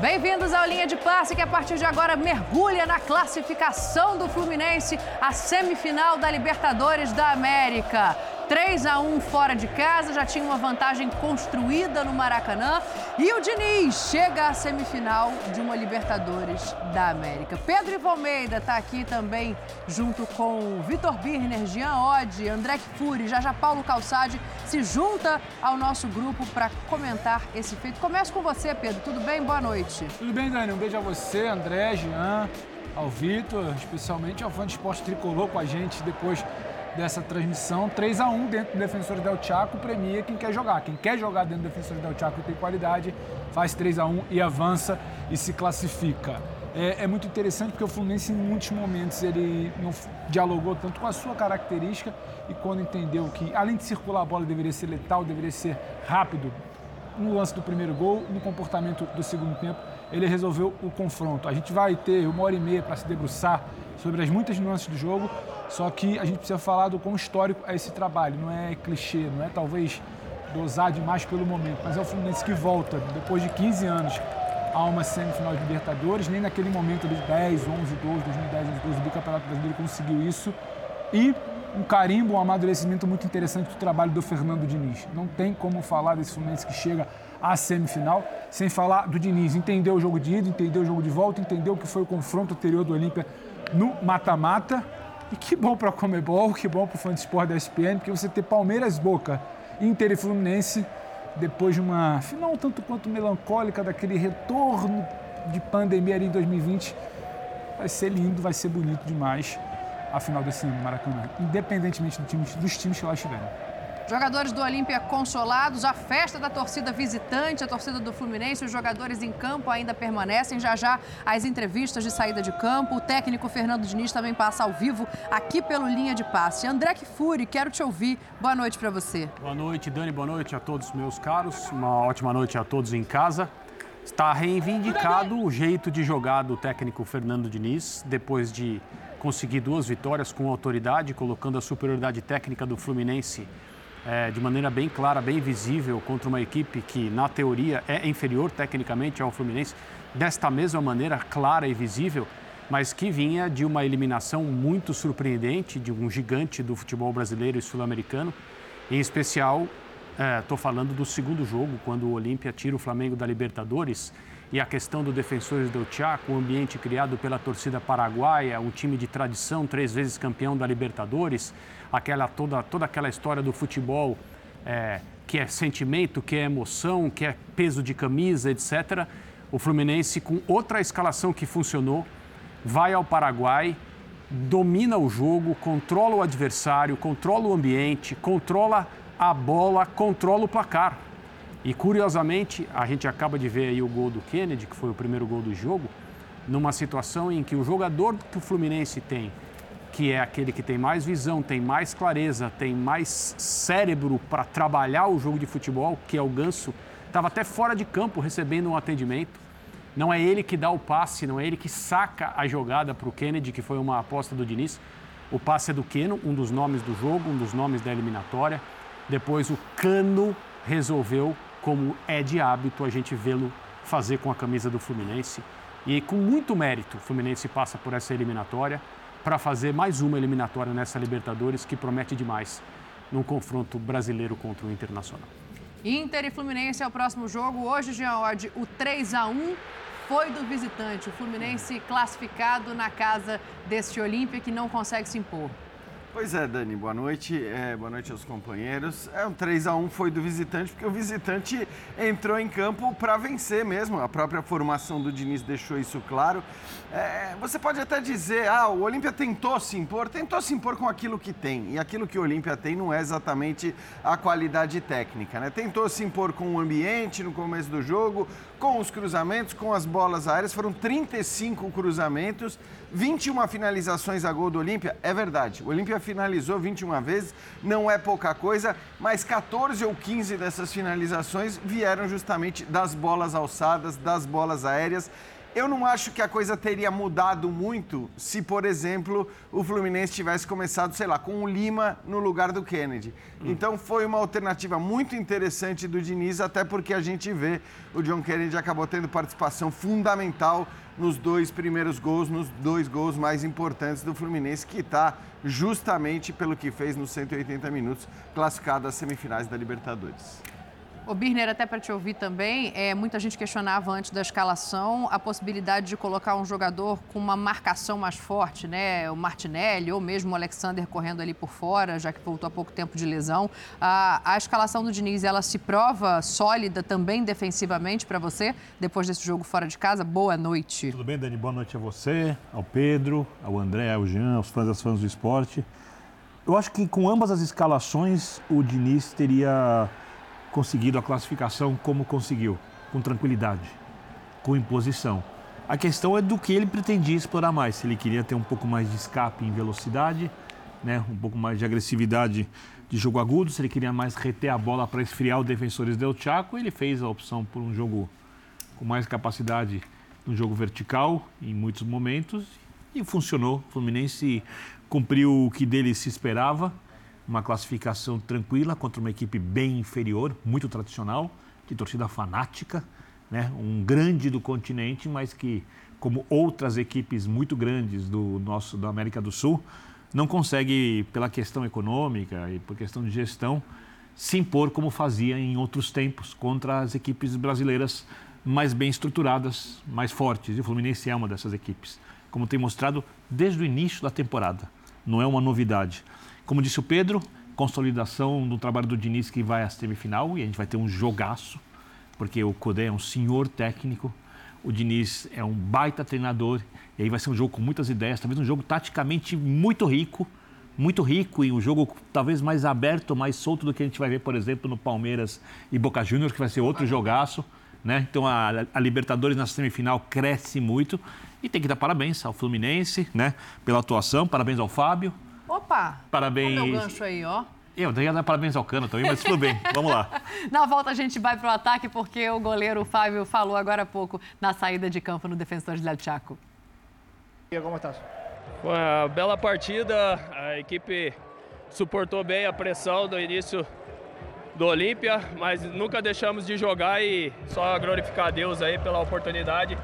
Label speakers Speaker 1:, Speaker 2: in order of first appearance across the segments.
Speaker 1: Bem-vindos ao Linha de Passe, que a partir de agora mergulha na classificação do Fluminense, a semifinal da Libertadores da América. 3 a 1 fora de casa, já tinha uma vantagem construída no Maracanã. E o Diniz chega à semifinal de uma Libertadores da América. Pedro Ivo Almeida está aqui também, junto com Vitor Birner, Jean Oddi, André Fury, já já Paulo Calçade, se junta ao nosso grupo para comentar esse feito. Começo com você, Pedro. Tudo bem? Boa noite.
Speaker 2: Tudo bem, Dani. Um beijo a você, André, Jean, ao Vitor, especialmente ao fã de esporte tricolor com a gente depois dessa transmissão. 3 a 1 dentro do Defensor Del Chaco premia quem quer jogar. Quem quer jogar dentro do Defensor Del Chaco e tem qualidade, faz 3 a 1 e avança e se classifica. É, é, muito interessante porque o Fluminense, em muitos momentos, ele não dialogou tanto com a sua característica e quando entendeu que, além de circular a bola, deveria ser letal, deveria ser rápido, no lance do primeiro gol, no comportamento do segundo tempo, ele resolveu o confronto. A gente vai ter uma hora e meia para se debruçar sobre as muitas nuances do jogo, só que a gente precisa falar do quão histórico é esse trabalho. Não é clichê, não é talvez dosar demais pelo momento, mas é o Fluminense que volta depois de 15 anos a uma semifinal de Libertadores, nem naquele momento de 10, 11, 12, 2010, 11, 12 do Campeonato Brasileiro conseguiu isso. E um carimbo, um amadurecimento muito interessante do trabalho do Fernando Diniz. Não tem como falar desse Fluminense que chega à semifinal sem falar do Diniz. Entendeu o jogo de ida, entendeu o jogo de volta, entendeu o que foi o confronto anterior do Olímpia no mata-mata e que bom para a Comebol, que bom para o fã de esporte da ESPN, porque você ter Palmeiras Boca, Inter e Fluminense, depois de uma final tanto quanto melancólica daquele retorno de pandemia ali em 2020, vai ser lindo, vai ser bonito demais a final desse ano no Maracanã, independentemente do time, dos times que lá estiverem.
Speaker 1: Jogadores do Olímpia consolados, a festa da torcida visitante, a torcida do Fluminense, os jogadores em campo ainda permanecem. Já já as entrevistas de saída de campo. O técnico Fernando Diniz também passa ao vivo aqui pelo Linha de Passe. André Kfouri, quero te ouvir. Boa noite para você.
Speaker 3: Boa noite, Dani. Boa noite a todos meus caros. Uma ótima noite a todos em casa. Está reivindicado o jeito de jogar do técnico Fernando Diniz, depois de conseguir duas vitórias com autoridade, colocando a superioridade técnica do Fluminense é, de maneira bem clara, bem visível contra uma equipe que, na teoria, é inferior tecnicamente ao Fluminense, desta mesma maneira clara e visível, mas que vinha de uma eliminação muito surpreendente de um gigante do futebol brasileiro e sul-americano. Em especial, estou é, falando do segundo jogo, quando o Olímpia tira o Flamengo da Libertadores e a questão do Defensores do Chaco, o ambiente criado pela torcida paraguaia, um time de tradição, três vezes campeão da Libertadores, aquela toda, toda aquela história do futebol é, que é sentimento, que é emoção, que é peso de camisa, etc. O Fluminense, com outra escalação que funcionou, vai ao Paraguai, domina o jogo, controla o adversário, controla o ambiente, controla a bola, controla o placar. E curiosamente, a gente acaba de ver aí o gol do Kennedy, que foi o primeiro gol do jogo, numa situação em que o jogador que o Fluminense tem, que é aquele que tem mais visão, tem mais clareza, tem mais cérebro para trabalhar o jogo de futebol, que é o Ganso, estava até fora de campo recebendo um atendimento. Não é ele que dá o passe, não é ele que saca a jogada para o Kennedy, que foi uma aposta do Diniz. O passe é do Keno, um dos nomes do jogo, um dos nomes da eliminatória. Depois o Cano resolveu como é de hábito a gente vê-lo fazer com a camisa do Fluminense. E com muito mérito, o Fluminense passa por essa eliminatória para fazer mais uma eliminatória nessa Libertadores que promete demais num confronto brasileiro contra o Internacional.
Speaker 1: Inter e Fluminense é o próximo jogo. Hoje, Jean Odd, o 3 a 1 foi do visitante. O Fluminense classificado na casa deste Olímpia que não consegue se impor.
Speaker 4: Pois é, Dani, boa noite. É, boa noite aos companheiros. É, um 3 a 1 foi do visitante, porque o visitante entrou em campo para vencer mesmo. A própria formação do Diniz deixou isso claro. É, você pode até dizer, ah, o Olímpia tentou se impor, tentou se impor com aquilo que tem. E aquilo que o Olímpia tem não é exatamente a qualidade técnica, né? Tentou se impor com o ambiente no começo do jogo, com os cruzamentos, com as bolas aéreas. Foram 35 cruzamentos, 21 finalizações a gol do Olímpia. É verdade, o Olímpia finalizou 21 vezes, não é pouca coisa, mas 14 ou 15 dessas finalizações vieram justamente das bolas alçadas, das bolas aéreas. Eu não acho que a coisa teria mudado muito se, por exemplo, o Fluminense tivesse começado, sei lá, com o Lima no lugar do Kennedy. Hum. Então foi uma alternativa muito interessante do Diniz, até porque a gente vê o John Kennedy acabou tendo participação fundamental nos dois primeiros gols, nos dois gols mais importantes do Fluminense, que está justamente pelo que fez nos 180 minutos, classificado às semifinais da Libertadores.
Speaker 1: O Birner, até para te ouvir também, é, muita gente questionava antes da escalação a possibilidade de colocar um jogador com uma marcação mais forte, né? O Martinelli ou mesmo o Alexander correndo ali por fora, já que voltou há pouco tempo de lesão. A, a escalação do Diniz, ela se prova sólida também defensivamente para você, depois desse jogo fora de casa? Boa noite.
Speaker 5: Tudo bem, Dani? Boa noite a você, ao Pedro, ao André, ao Jean, aos fãs das fãs do esporte. Eu acho que com ambas as escalações, o Diniz teria conseguido a classificação como conseguiu, com tranquilidade, com imposição. A questão é do que ele pretendia explorar mais, se ele queria ter um pouco mais de escape em velocidade, né, um pouco mais de agressividade de jogo agudo, se ele queria mais reter a bola para esfriar os defensores del Chaco, ele fez a opção por um jogo com mais capacidade, um jogo vertical em muitos momentos e funcionou. O Fluminense cumpriu o que dele se esperava uma classificação tranquila contra uma equipe bem inferior, muito tradicional, de torcida fanática, né? um grande do continente, mas que, como outras equipes muito grandes do nosso da América do Sul, não consegue, pela questão econômica e por questão de gestão, se impor como fazia em outros tempos contra as equipes brasileiras mais bem estruturadas, mais fortes. E o Fluminense é uma dessas equipes, como tem mostrado desde o início da temporada. Não é uma novidade. Como disse o Pedro, consolidação do trabalho do Diniz que vai à semifinal e a gente vai ter um jogaço, porque o Codé é um senhor técnico, o Diniz é um baita treinador e aí vai ser um jogo com muitas ideias, talvez um jogo taticamente muito rico, muito rico e um jogo talvez mais aberto, mais solto do que a gente vai ver, por exemplo, no Palmeiras e Boca Juniors, que vai ser outro jogaço. Né? Então a, a, Libertadores na semifinal cresce muito e tem que dar parabéns ao Fluminense, né? Pela atuação, parabéns ao Fábio,
Speaker 1: Opa!
Speaker 5: Parabéns.
Speaker 1: Olha o gancho aí, ó.
Speaker 5: Eu ia dar parabéns ao Cano também, mas tudo bem, vamos lá.
Speaker 1: Na volta a gente vai para o ataque porque o goleiro Fábio falou agora há pouco na saída de campo no Defensores del Chaco.
Speaker 6: Como estás?
Speaker 7: Foi uma bela partida, a equipe suportou bem a pressão do início do Olímpia, mas nunca deixamos de jogar e só glorificar a Deus aí pela oportunidade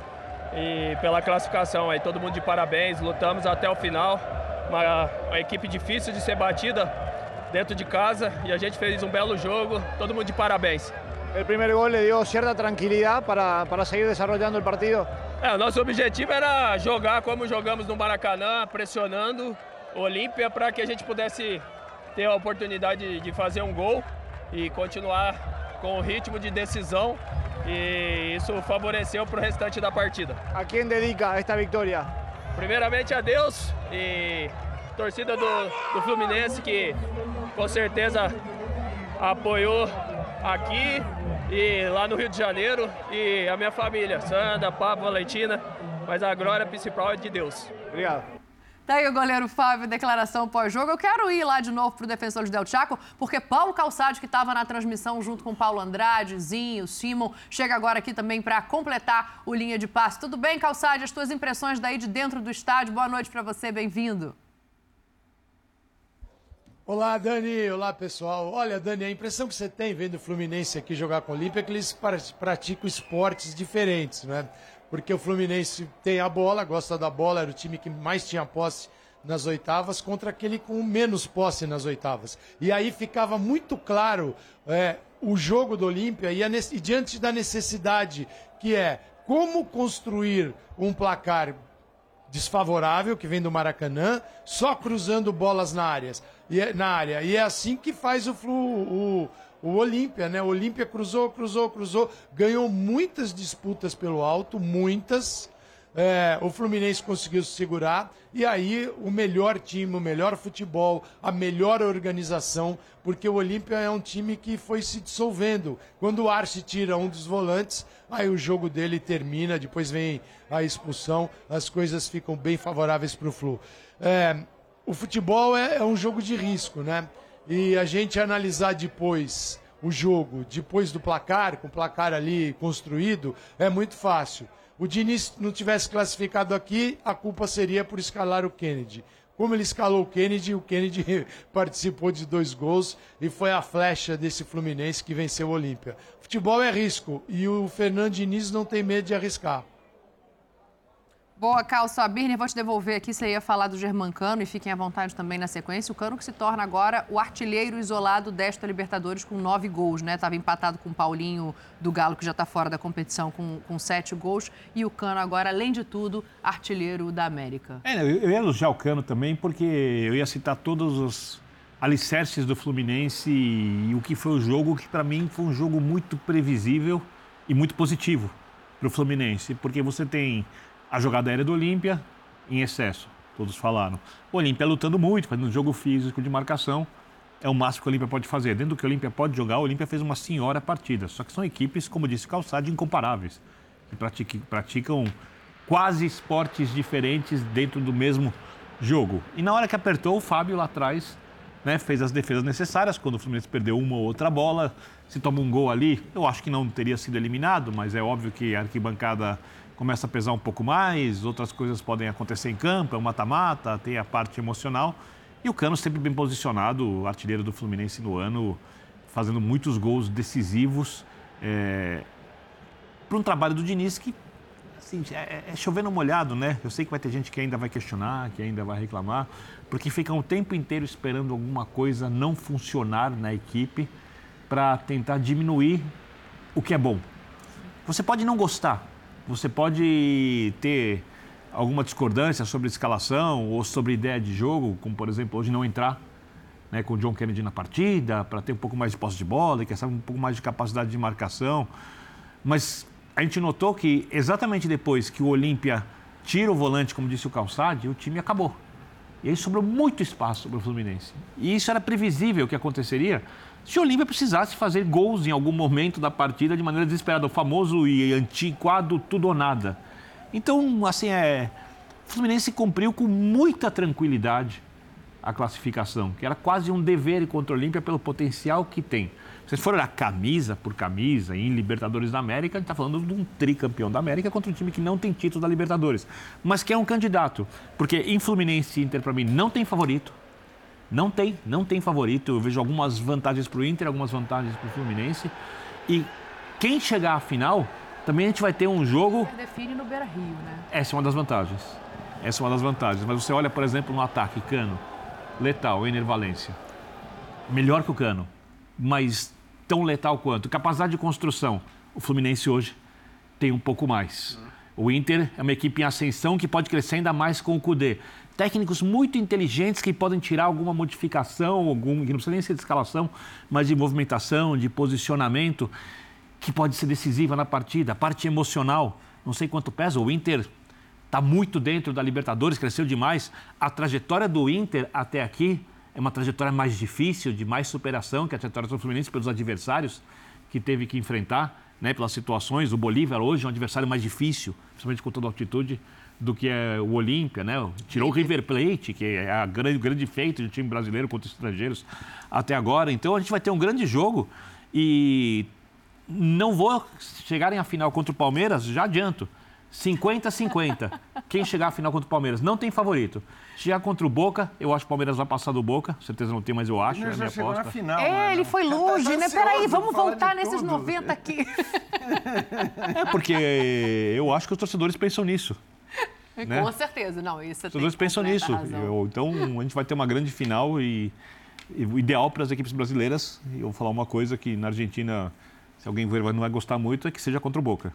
Speaker 7: e pela classificação aí. Todo mundo de parabéns, lutamos até o final uma, uma equipe difícil de ser batida dentro de casa e a gente fez um belo jogo. Todo mundo de parabéns.
Speaker 6: O primeiro gol lhe deu certa tranquilidade para, para seguir desenvolvendo o partido?
Speaker 7: É, o nosso objetivo era jogar como jogamos no Maracanã, pressionando o Olímpia para que a gente pudesse ter a oportunidade de fazer um gol e continuar com o ritmo de decisão e isso favoreceu para o restante da partida.
Speaker 6: A quem dedica esta vitória?
Speaker 7: Primeiramente a Deus e torcida do, do Fluminense que com certeza apoiou aqui e lá no Rio de Janeiro e a minha família, Sandra, Pablo, Valentina, mas a glória principal é de Deus.
Speaker 6: Obrigado.
Speaker 1: Tá aí o goleiro Fábio, declaração pós-jogo. Eu quero ir lá de novo pro defensor de Del Chaco, porque Paulo Calçade, que estava na transmissão junto com Paulo Andrade, Zinho, Simon, chega agora aqui também para completar o linha de passe. Tudo bem, Calçade? As tuas impressões daí de dentro do estádio. Boa noite para você, bem-vindo.
Speaker 8: Olá, Dani. Olá, pessoal. Olha, Dani, a impressão que você tem vendo o Fluminense aqui jogar com o Olímpia é que eles praticam esportes diferentes, né? Porque o Fluminense tem a bola, gosta da bola, era o time que mais tinha posse nas oitavas contra aquele com menos posse nas oitavas. E aí ficava muito claro é, o jogo do Olímpia e, e diante da necessidade que é como construir um placar desfavorável que vem do Maracanã, só cruzando bolas na, áreas, e, é, na área. E é assim que faz o, flu, o, o Olímpia, né? O Olímpia cruzou, cruzou, cruzou, ganhou muitas disputas pelo alto, muitas. É, o Fluminense conseguiu se segurar e aí o melhor time, o melhor futebol, a melhor organização, porque o Olímpia é um time que foi se dissolvendo. Quando o Arce tira um dos volantes, aí o jogo dele termina, depois vem a expulsão, as coisas ficam bem favoráveis para o Flu. É, o futebol é, é um jogo de risco, né? E a gente analisar depois o jogo, depois do placar, com o placar ali construído, é muito fácil. o Diniz não tivesse classificado aqui, a culpa seria por escalar o Kennedy. Como ele escalou o Kennedy, o Kennedy participou de dois gols e foi a flecha desse Fluminense que venceu o Olímpia. Futebol é risco e o Fernando Diniz não tem medo de arriscar.
Speaker 1: Boa, Calça Birner, vou te devolver aqui. Você ia falar do Germancano e fiquem à vontade também na sequência. O Cano que se torna agora o artilheiro isolado desta Libertadores com nove gols, né? Estava empatado com o Paulinho do Galo, que já está fora da competição, com, com sete gols. E o Cano agora, além de tudo, artilheiro da América.
Speaker 5: É, eu ia elogiar o Cano também, porque eu ia citar todos os alicerces do Fluminense e o que foi o jogo, que para mim foi um jogo muito previsível e muito positivo para o Fluminense, porque você tem a jogada aérea do Olímpia em excesso, todos falaram. O Olímpia lutando muito, fazendo jogo físico de marcação, é o máximo que o Olímpia pode fazer. Dentro do que o Olímpia pode jogar, o Olímpia fez uma senhora partida. Só que são equipes, como disse Calçado, incomparáveis, que praticam quase esportes diferentes dentro do mesmo jogo. E na hora que apertou, o Fábio lá atrás né, fez as defesas necessárias. Quando o Fluminense perdeu uma ou outra bola, se toma um gol ali, eu acho que não teria sido eliminado, mas é óbvio que a arquibancada começa a pesar um pouco mais, outras coisas podem acontecer em campo, é um mata-mata, tem a parte emocional. E o Cano sempre bem posicionado, artilheiro do Fluminense no ano, fazendo muitos gols decisivos. É, para um trabalho do Diniz que assim, é, é chovendo molhado, né? Eu sei que vai ter gente que ainda vai questionar, que ainda vai reclamar, porque fica o tempo inteiro esperando alguma coisa não funcionar na equipe para tentar diminuir o que é bom. Você pode não gostar, você pode ter alguma discordância sobre escalação ou sobre ideia de jogo, como por exemplo hoje não entrar né, com o John Kennedy na partida, para ter um pouco mais de posse de bola e quer saber um pouco mais de capacidade de marcação. Mas a gente notou que exatamente depois que o Olímpia tira o volante, como disse o Calçade, o time acabou. E aí sobrou muito espaço para o Fluminense. E isso era previsível que aconteceria se o Olímpia precisasse fazer gols em algum momento da partida de maneira desesperada, o famoso e antiquado tudo ou nada. Então, assim, é, o Fluminense cumpriu com muita tranquilidade a classificação, que era quase um dever contra o Olímpia pelo potencial que tem. Se vocês forem olhar camisa por camisa em Libertadores da América, a gente está falando de um tricampeão da América contra um time que não tem título da Libertadores, mas que é um candidato. Porque em Fluminense e Inter, para mim, não tem favorito. Não tem, não tem favorito. Eu vejo algumas vantagens para o Inter, algumas vantagens para o Fluminense. E quem chegar à final, também a gente vai ter um jogo.
Speaker 1: Define no Beira Rio, né?
Speaker 5: Essa é uma das vantagens. Essa é uma das vantagens. Mas você olha, por exemplo, no ataque, Cano, letal, Ener Valência. Melhor que o Cano, mas tão letal quanto. Capacidade de construção. O Fluminense hoje tem um pouco mais. O Inter é uma equipe em ascensão que pode crescer ainda mais com o Cudê técnicos muito inteligentes que podem tirar alguma modificação, algum, que não precisa nem ser de escalação, mas de movimentação, de posicionamento, que pode ser decisiva na partida. A parte emocional, não sei quanto pesa, o Inter está muito dentro da Libertadores, cresceu demais. A trajetória do Inter até aqui é uma trajetória mais difícil, de mais superação que a trajetória do Fluminense pelos adversários que teve que enfrentar, né, pelas situações. O Bolívar hoje é um adversário mais difícil, principalmente com toda a altitude do que é o Olímpia, né? Tirou o River Plate, que é a grande, o grande feito de time brasileiro contra estrangeiros até agora. Então a gente vai ter um grande jogo e não vou chegarem à final contra o Palmeiras, já adianto. 50-50. Quem chegar à final contra o Palmeiras não tem favorito. Chegar contra o Boca, eu acho que o Palmeiras vai passar do Boca. Certeza não tem, mas eu acho.
Speaker 4: Ele
Speaker 5: é
Speaker 4: já chegou
Speaker 5: aposta.
Speaker 4: na final.
Speaker 1: É,
Speaker 4: mano.
Speaker 1: ele foi
Speaker 4: Tá- tá
Speaker 1: longe, né?
Speaker 4: ansioso
Speaker 1: Peraí, vamos voltar nesses
Speaker 4: tudo.
Speaker 1: 90 aqui.
Speaker 5: É porque eu acho que os torcedores pensam nisso. Né?
Speaker 1: Com certeza, não, isso
Speaker 5: torcedores pensam nisso. Eu- então a gente vai ter uma grande final e, e o ideal para as equipes brasileiras, e eu vou falar uma coisa que na Argentina, se alguém ver, não vai gostar muito, é que seja contra o Boca.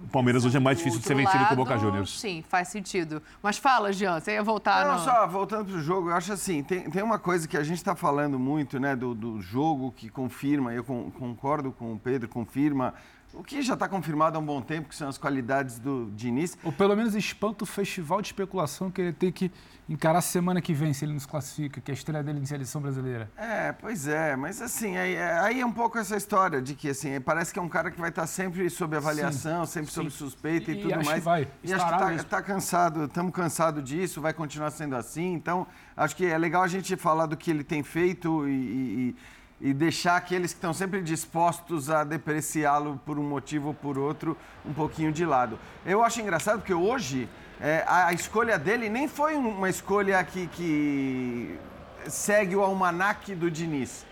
Speaker 5: O Palmeiras hoje é mais difícil de ser vencido que o
Speaker 1: lado,
Speaker 5: Boca Juniors.
Speaker 1: Sim, faz sentido. Mas fala, Jean, você ia voltar
Speaker 4: Não,
Speaker 1: no...
Speaker 4: só voltando pro jogo, eu acho assim, tem, tem uma coisa que a gente está falando muito, né, do, do jogo que confirma, eu con- concordo com o Pedro, confirma o que já está confirmado há um bom tempo, que são as qualidades do Diniz.
Speaker 2: Ou pelo menos espanta o festival de especulação que ele tem que encarar semana que vem, se ele nos classifica, que é a estreia dele em seleção brasileira.
Speaker 4: É, pois é, mas assim, aí, é- aí é um pouco essa história de que assim, parece que é um cara que vai estar sempre sob avaliação, sempre sob suspeita e,
Speaker 2: E
Speaker 4: tudo
Speaker 2: acho que
Speaker 4: mais.
Speaker 2: vai,
Speaker 4: E acho que
Speaker 2: estará
Speaker 4: tá, tá cansado, estamos cansados disso, vai continuar sendo assim. Então, acho que é legal a gente falar do que ele tem feito e, e- e deixar aqueles que estão sempre dispostos a depreciá-lo por um motivo ou por outro um pouquinho de lado. Eu acho engraçado porque hoje é, a, escolha dele nem foi uma escolha que, que segue o almanaque do Diniz.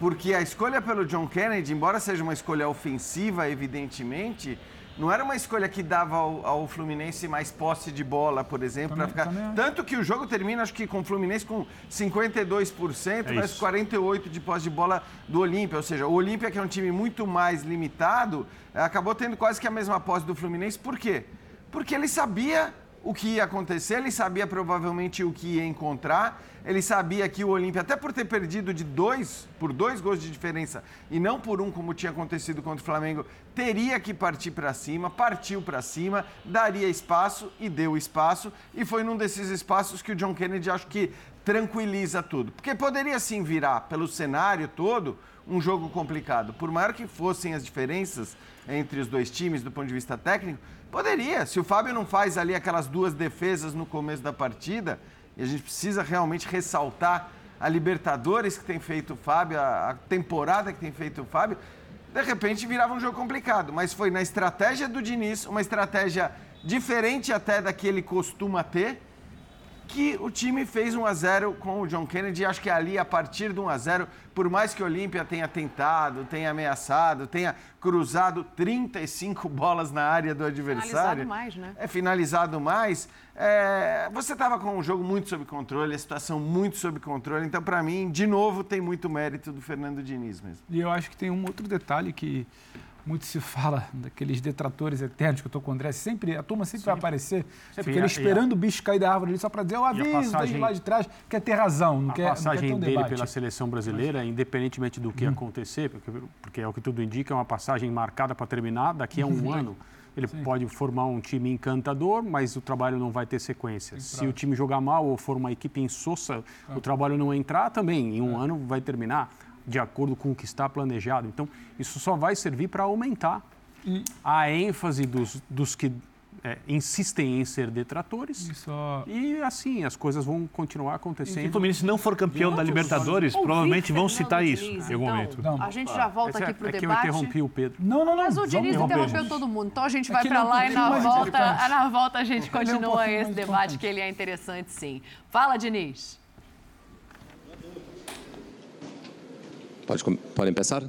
Speaker 4: Porque a escolha pelo John Kennedy, embora seja uma escolha ofensiva, evidentemente, não era uma escolha que dava ao, ao Fluminense mais posse de bola, por exemplo, para ficar. Tanto que o jogo termina, acho que com o Fluminense com 52%, é mas 48% de posse de bola do Olímpia. Ou seja, o Olímpia, que é um time muito mais limitado, acabou tendo quase que a mesma posse do Fluminense. Por quê? Porque ele sabia o que ia acontecer, ele sabia provavelmente o que ia encontrar, ele sabia que o Olímpia, até por ter perdido de dois, por dois gols de diferença, e não por um, como tinha acontecido contra o Flamengo, teria que partir para cima, partiu para cima, daria espaço e deu espaço, e foi num desses espaços que o John Kennedy acho que tranquiliza tudo. Porque poderia sim virar, pelo cenário todo, um jogo complicado. Por maior que fossem as diferenças entre os dois times do ponto de vista técnico, Poderia. Se o Fábio não faz ali aquelas duas defesas no começo da partida, e a gente precisa realmente ressaltar a Libertadores que tem feito o Fábio, a temporada que tem feito o Fábio, de repente virava um jogo complicado. Mas foi na estratégia do Diniz, uma estratégia diferente até da que ele costuma ter que o time fez 1 a 0 com o John Kennedy. Acho que ali, a partir do 1 a 0 por mais que o Olímpia tenha tentado, tenha ameaçado, tenha cruzado 35 bolas na área do adversário.
Speaker 1: Finalizado mais, né?
Speaker 4: É finalizado mais. É, você estava com o jogo muito sob controle, a situação muito sob controle. Então, para mim, de novo, tem muito mérito do Fernando Diniz mesmo.
Speaker 2: E eu acho que tem um outro detalhe que muito se fala daqueles detratores eternos que eu estou com o André. Sempre, a turma sempre Sim. vai aparecer. Sempre fica esperando o bicho cair da árvore ali só para dizer, eu aviso, passagem, lá de trás, quer ter razão. Não
Speaker 3: a
Speaker 2: quer,
Speaker 3: passagem
Speaker 2: não
Speaker 3: quer dele pela seleção brasileira, Mas... independentemente do que hum. acontecer, porque, porque é o que tudo indica, é uma passagem marcada para terminar daqui a um ano. Ele Sim. pode formar um time encantador, mas o trabalho não vai ter sequência. Se o time jogar mal ou for uma equipe insossa, o trabalho não entrar, também em um é. ano vai terminar de acordo com o que está planejado. Então, isso só vai servir para aumentar e... a ênfase dos, dos que é, insistem em ser detratores. Só... E assim, as coisas vão continuar acontecendo. Se
Speaker 5: o Fluminense não for campeão da Libertadores, provavelmente vão citar isso em algum então, momento.
Speaker 1: Não. A gente já volta aqui para o
Speaker 3: é
Speaker 1: debate.
Speaker 3: É que eu interrompi o Pedro.
Speaker 1: Não, não, não. Mas o Diniz interrompeu todo mundo. Então a gente vai para lá e na volta, na volta a gente continua é um esse debate, que ele é interessante sim. Fala, Diniz.
Speaker 9: Pode, podem começar?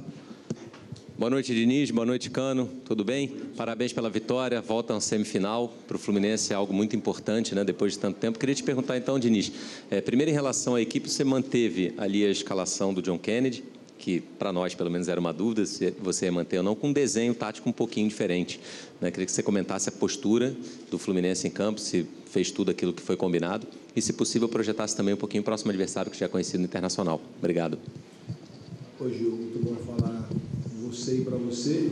Speaker 9: Boa noite, Diniz. Boa noite, Cano. Tudo bem? Parabéns pela vitória. Volta à semifinal. Para o Fluminense é algo muito importante, né? Depois de tanto tempo. Queria te perguntar, então, Diniz. É, primeiro, em relação à equipe, você manteve ali a escalação do John Kennedy, que para nós, pelo menos, era uma dúvida se você ia manter ou não, com um desenho tático um pouquinho diferente. Né? Queria que você comentasse a postura do Fluminense em campo, se fez tudo aquilo que foi combinado e, se possível, projetasse também um pouquinho o próximo adversário que já é conhecido no Internacional. Obrigado.
Speaker 10: Oi, Gil, muito bom falar com você e para você.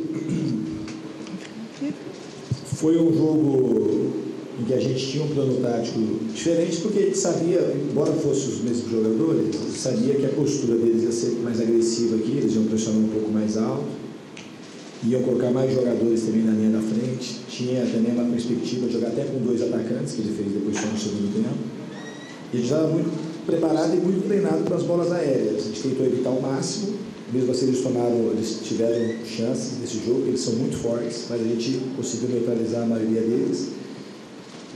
Speaker 10: Foi um jogo em que a gente tinha um plano tático diferente, porque a gente sabia, embora fossem os mesmos jogadores, sabia que a postura deles ia ser mais agressiva aqui, eles iam pressionar um pouco mais alto, iam colocar mais jogadores também na linha da frente, tinha também uma perspectiva de jogar até com dois atacantes, que ele fez depois só no segundo tempo. E a gente estava muito preparado e muito treinado para as bolas aéreas. A gente tentou evitar o máximo, mesmo assim eles tomaram, eles tiveram chances nesse jogo, eles são muito fortes, mas a gente conseguiu neutralizar a maioria deles.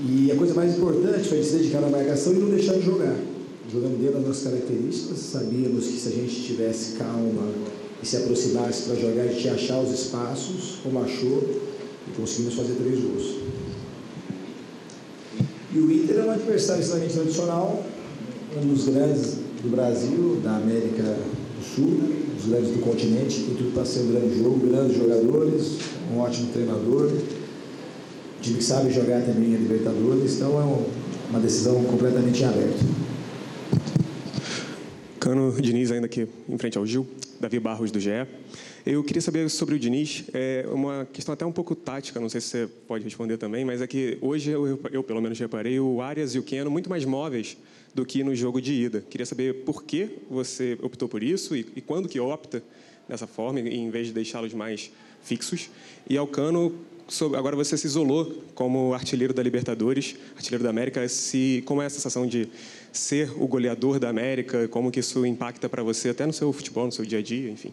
Speaker 10: E a coisa mais importante foi a gente se dedicar na marcação e não deixar de jogar. Jogando dentro das nossas características, sabíamos que se a gente tivesse calma e se aproximasse para jogar, a gente ia achar os espaços, como achou, e conseguimos fazer três gols. E o Inter é um adversário extremamente tradicional, um dos grandes do Brasil, da América do Sul, os grandes do continente, tudo para ser um grande jogo, grandes jogadores, um ótimo treinador, time que sabe jogar também a Libertadores, então é um, uma decisão completamente aberta.
Speaker 11: Cano Diniz, ainda aqui em frente ao Gil, Davi Barros do GE. Eu queria saber sobre o Diniz, é uma questão até um pouco tática, não sei se você pode responder também, mas é que hoje eu, eu pelo menos reparei o Arias e o Keno muito mais móveis do que no jogo de ida. Queria saber por que você optou por isso e, e quando que opta dessa forma, em vez de deixá-los mais fixos. E ao Cano, sobre, agora você se isolou como artilheiro da Libertadores, artilheiro da América. Se, como é a sensação de ser o goleador da América? Como que isso impacta para você, até no seu futebol, no seu dia a dia, enfim?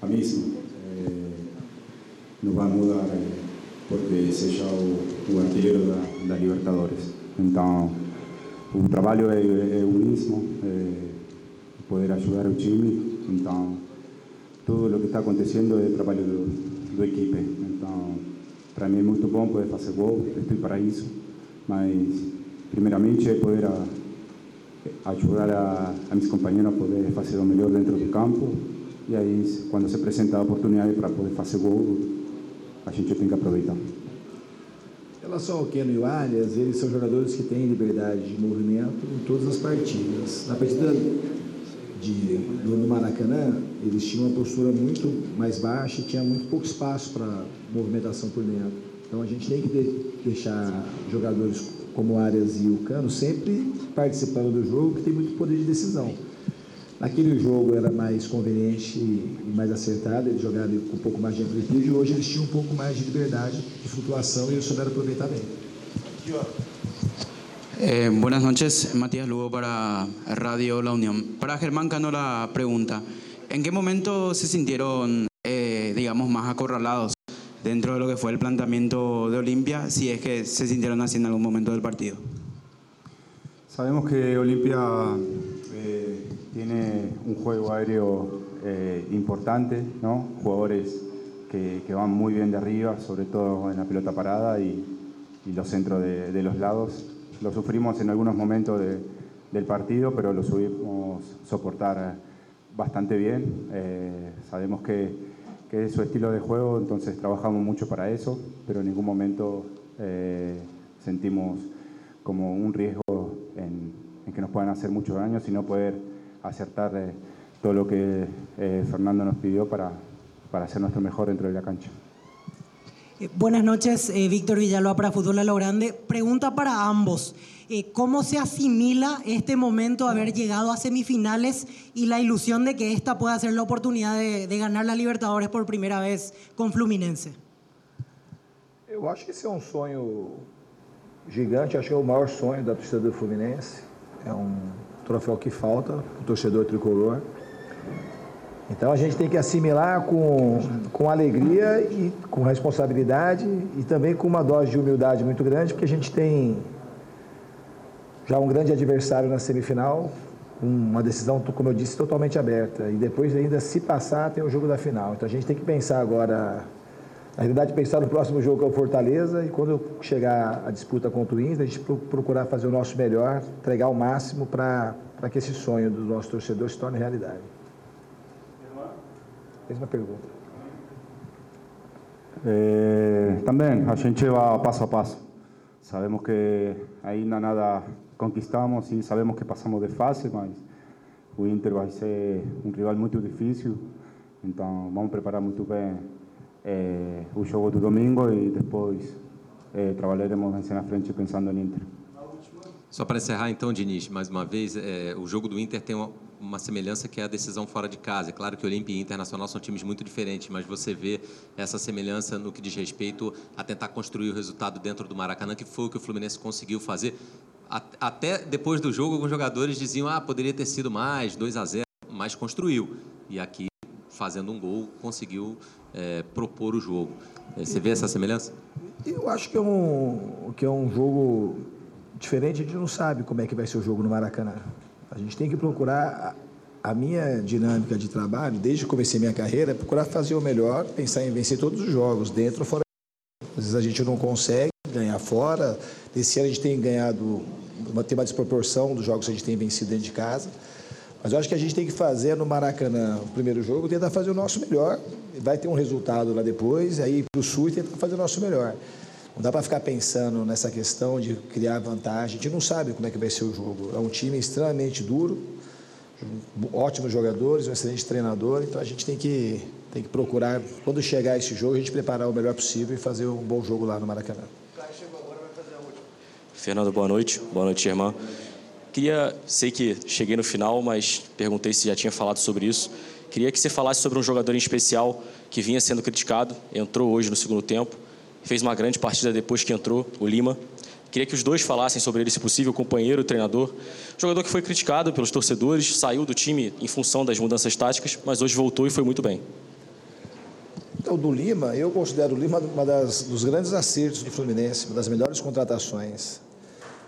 Speaker 12: A sim. É, não vai mudar é, porque seja o, o artilheiro da, da Libertadores. Então, o trabalho é, é o mesmo, é, poder ajudar o time. Então, tudo o que está acontecendo é trabalho do, do equipe. Então, para mim é muito bom poder fazer gol, estou para isso. Mas, primeiramente, é poder a, ajudar a, a meus companheiros a poder fazer o melhor dentro do campo. E aí, quando se apresenta a oportunidade para poder fazer gol, a gente tem que aproveitar.
Speaker 10: Relação ao Keno e o Arias, eles são jogadores que têm liberdade de movimento em todas as partidas. Na partida de, do Maracanã, eles tinham uma postura muito mais baixa e tinha muito pouco espaço para movimentação por dentro. Então a gente tem que de, deixar jogadores como o Arias e o Cano sempre participando do jogo, que tem muito poder de decisão. Naquele jogo era mais conveniente e mais acertado, eles jogaram com um pouco mais de amplitude, e hoje eles tinham um pouco mais de liberdade de flutuação e eles souberam aproveitar bem.
Speaker 13: Eh, buenas noches, Matías Lugo para Radio La Unión. Para Germán Cano la pregunta, ¿en qué momento se sintieron, eh, digamos, más acorralados dentro de lo que fue el planteamiento de Olimpia, si es que se sintieron así en algún momento del partido?
Speaker 12: Sabemos que Olimpia tiene un juego aéreo eh, importante, ¿no? jugadores que, van muy bien de arriba, sobre todo en la pelota parada y, los centros de, los lados lo sufrimos en algunos momentos de, del partido, pero lo subimos soportar bastante bien. Eh, sabemos que, que, es su estilo de juego, entonces trabajamos mucho para eso, pero en ningún momento eh, sentimos como un riesgo en, en, que nos puedan hacer mucho daño, sino poder acertar eh, todo lo que eh, Fernando nos pidió para, para hacer nuestro mejor dentro de la cancha.
Speaker 14: Eh, buenas noches, eh, Víctor Villalba para Fútbol a lo Grande. Pregunta para ambos. Eh, ¿Cómo se asimila este momento de haber llegado a semifinales y la ilusión de que esta pueda ser la oportunidad de, de ganar la Libertadores por primera vez con Fluminense?
Speaker 10: Eu acho que esse é um sonho gigante, acho que é o maior sonho da torcida do Fluminense. É um troféu que falta o torcedor tricolor. Então a gente tem que assimilar com, com alegria e com responsabilidade e também com uma dose de humildade muito grande, porque a gente tem já um grande adversário na semifinal, uma decisão, como eu disse, totalmente aberta. E depois ainda, se passar, tem o jogo da final. Então a gente tem que pensar agora, na realidade, pensar no próximo jogo que é o Fortaleza e quando chegar a disputa contra o Inter, a gente procurar fazer o nosso melhor, entregar o máximo para que esse sonho do nosso torcedor se torne realidade. Mesma pergunta.
Speaker 12: Eh, também, a gente vai passo a passo. Sabemos que ainda nada conquistamos e sabemos que passamos de fase, mas o Inter vai ser um rival muito difícil. Então, vamos preparar muito bem o jogo do domingo e depois eh, trabalharemos na frente pensando no Inter.
Speaker 9: Só para encerrar, então, Diniz, mais uma vez, é, o jogo do Inter tem uma, uma, semelhança que é a decisão fora de casa. É claro que Olímpia e Internacional são times muito diferentes, mas você vê essa semelhança no que diz respeito a tentar construir o resultado dentro do Maracanã, que foi o que o Fluminense conseguiu fazer. Até depois do jogo, alguns jogadores diziam ah, poderia ter sido mais, 2 a 0, mas construiu. E aqui, fazendo um gol, conseguiu é, propor o jogo. Você vê essa semelhança?
Speaker 10: Eu acho que é um, que é um jogo diferente, a gente não sabe como é que vai ser o jogo no Maracanã. A gente tem que procurar a, minha dinâmica de trabalho, desde que comecei minha carreira, é procurar fazer o melhor, pensar em vencer todos os jogos, dentro ou fora. Às vezes a gente não consegue ganhar fora. Esse ano a gente tem ganhado, uma, tem uma desproporção dos jogos que a gente tem vencido dentro de casa. Mas eu acho que a gente tem que fazer no Maracanã o primeiro jogo, tentar fazer o nosso melhor. Vai ter um resultado lá depois, aí para o Sul e tentar fazer o nosso melhor. Não dá para ficar pensando nessa questão de criar vantagem. A gente não sabe como é que vai ser o jogo. É um time extremamente duro, ótimos jogadores, um excelente treinador. Então a gente tem que, tem que procurar, quando chegar esse jogo, a gente preparar o melhor possível e fazer um bom jogo lá no Maracanã.
Speaker 15: Fernando, boa noite. Boa noite, irmã. Queria, sei que cheguei no final, mas perguntei se já tinha falado sobre isso. Queria que você falasse sobre um jogador em especial que vinha sendo criticado, entrou hoje no segundo tempo, fez uma grande partida depois que entrou, o Lima. Queria que os dois falassem sobre ele, se possível, o companheiro, o treinador. Jogador que foi criticado pelos torcedores, saiu do time em função das mudanças táticas, mas hoje voltou e foi muito bem.
Speaker 10: Então, do Lima, eu considero o Lima das, dos grandes acertos do Fluminense, uma das melhores contratações.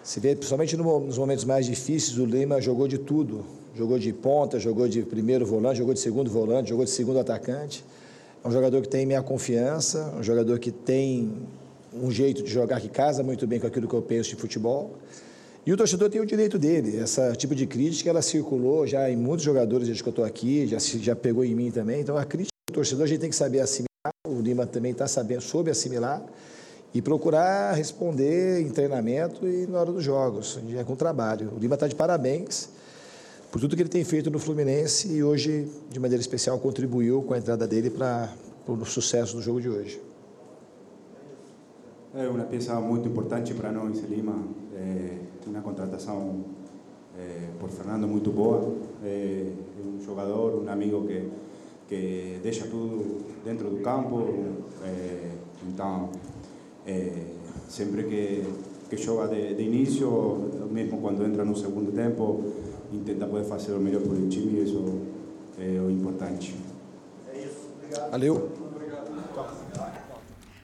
Speaker 10: Se vê, principalmente nos momentos mais difíceis, o Lima jogou de tudo. Jogou de ponta, jogou de primeiro volante, jogou de segundo volante, jogou de segundo atacante. É um jogador que tem minha confiança, um jogador que tem um jeito de jogar que casa muito bem com aquilo que eu penso de futebol. E o torcedor tem o direito dele. Essa tipo de crítica, ela circulou já em muitos jogadores desde que eu estou aqui, já, já pegou em mim também. Então, a crítica do torcedor a gente tem que saber assimilar. O Lima também está sabendo, soube assimilar e procurar responder em treinamento e na hora dos jogos. É com trabalho. O Lima está de parabéns por tudo que ele tem feito no Fluminense e hoje, de maneira especial, contribuiu com a entrada dele para o sucesso do jogo de hoje.
Speaker 16: É uma peça muito importante para nós, Lima. É uma contratação é, por Fernando muito boa. É um jogador, um amigo que que deixa tudo dentro do campo. É, então, é, sempre que, que joga de, de, início, mesmo quando entra no segundo tempo, tenta poder fazer o melhor por o time, isso é o importante.
Speaker 10: É isso. Obrigado. Valeu.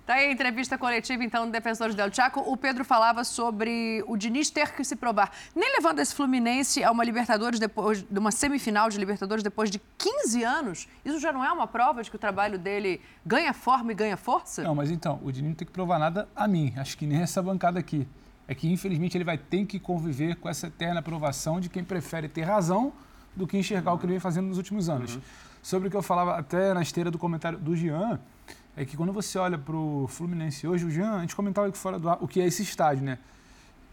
Speaker 1: Tá aí a entrevista coletiva, então, do Defensores del Chaco. O Pedro falava sobre o Diniz ter que se provar. Nem levando esse Fluminense a uma Libertadores depois, de uma semifinal de Libertadores depois de 15 anos, isso já não é uma prova de que o trabalho dele ganha forma e ganha força?
Speaker 2: Não, mas então, o Diniz não tem que provar nada a mim. Acho que nem essa bancada aqui. É que, infelizmente, ele vai ter que conviver com essa eterna aprovação de quem prefere ter razão do que enxergar o que ele vem fazendo nos últimos anos. Uhum. Sobre o que eu falava até na esteira do comentário do Jean, é que quando você olha para o Fluminense hoje, o Jean, a gente comentava aqui fora do ar o que é esse estádio, né?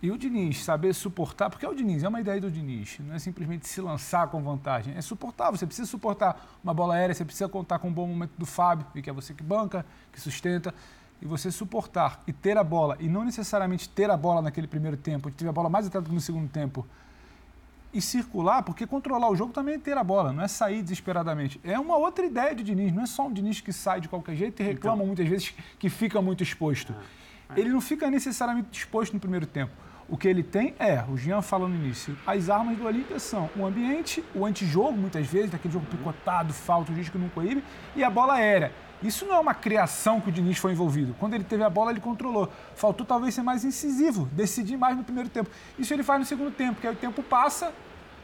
Speaker 2: E o Diniz saber suportar, porque é o Diniz, é uma ideia do Diniz, não é simplesmente se lançar com vantagem, é suportar, você precisa suportar uma bola aérea, você precisa contar com um bom momento do Fábio, que é você que banca, que sustenta, e você suportar e ter a bola, e não necessariamente ter a bola naquele primeiro tempo, teve a bola mais até do que no segundo tempo, e circular, porque controlar o jogo também é ter a bola, não é sair desesperadamente. É uma outra ideia de Diniz, não é só um Diniz que sai de qualquer jeito e reclama então. muitas vezes que fica muito exposto. É, é. Ele não fica necessariamente exposto no primeiro tempo. O que ele tem é, o Jean falou no início, as armas do Olímpia são o ambiente, o antijogo, muitas vezes, daquele jogo picotado, falta, o juiz que não coíbe, e a bola aérea. Isso não é uma criação que o Diniz foi envolvido. Quando ele teve a bola, ele controlou. Faltou talvez ser mais incisivo, decidir mais no primeiro tempo. Isso ele faz no segundo tempo, porque aí o tempo passa,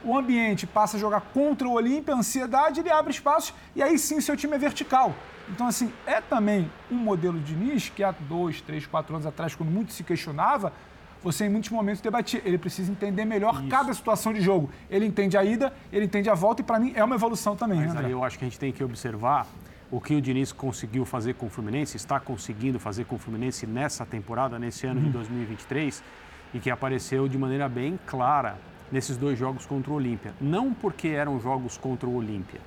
Speaker 2: o ambiente passa a jogar contra o Olímpia, a ansiedade, ele abre espaços e aí sim seu time é vertical. Então, assim, é também um modelo de Diniz que há dois, três, quatro anos atrás, quando muito se questionava, você em muitos momentos debatia. Ele precisa entender melhor Isso. cada situação de jogo. Ele entende a ida, ele entende a volta e, para mim, é uma evolução também.
Speaker 3: Mas
Speaker 2: né,
Speaker 3: aí eu acho que a gente tem que observar o que o Diniz conseguiu fazer com o Fluminense, está conseguindo fazer com o Fluminense nessa temporada, nesse ano uhum. de 2023, e que apareceu de maneira bem clara nesses dois jogos contra o Olímpia. Não porque eram jogos contra o Olímpia,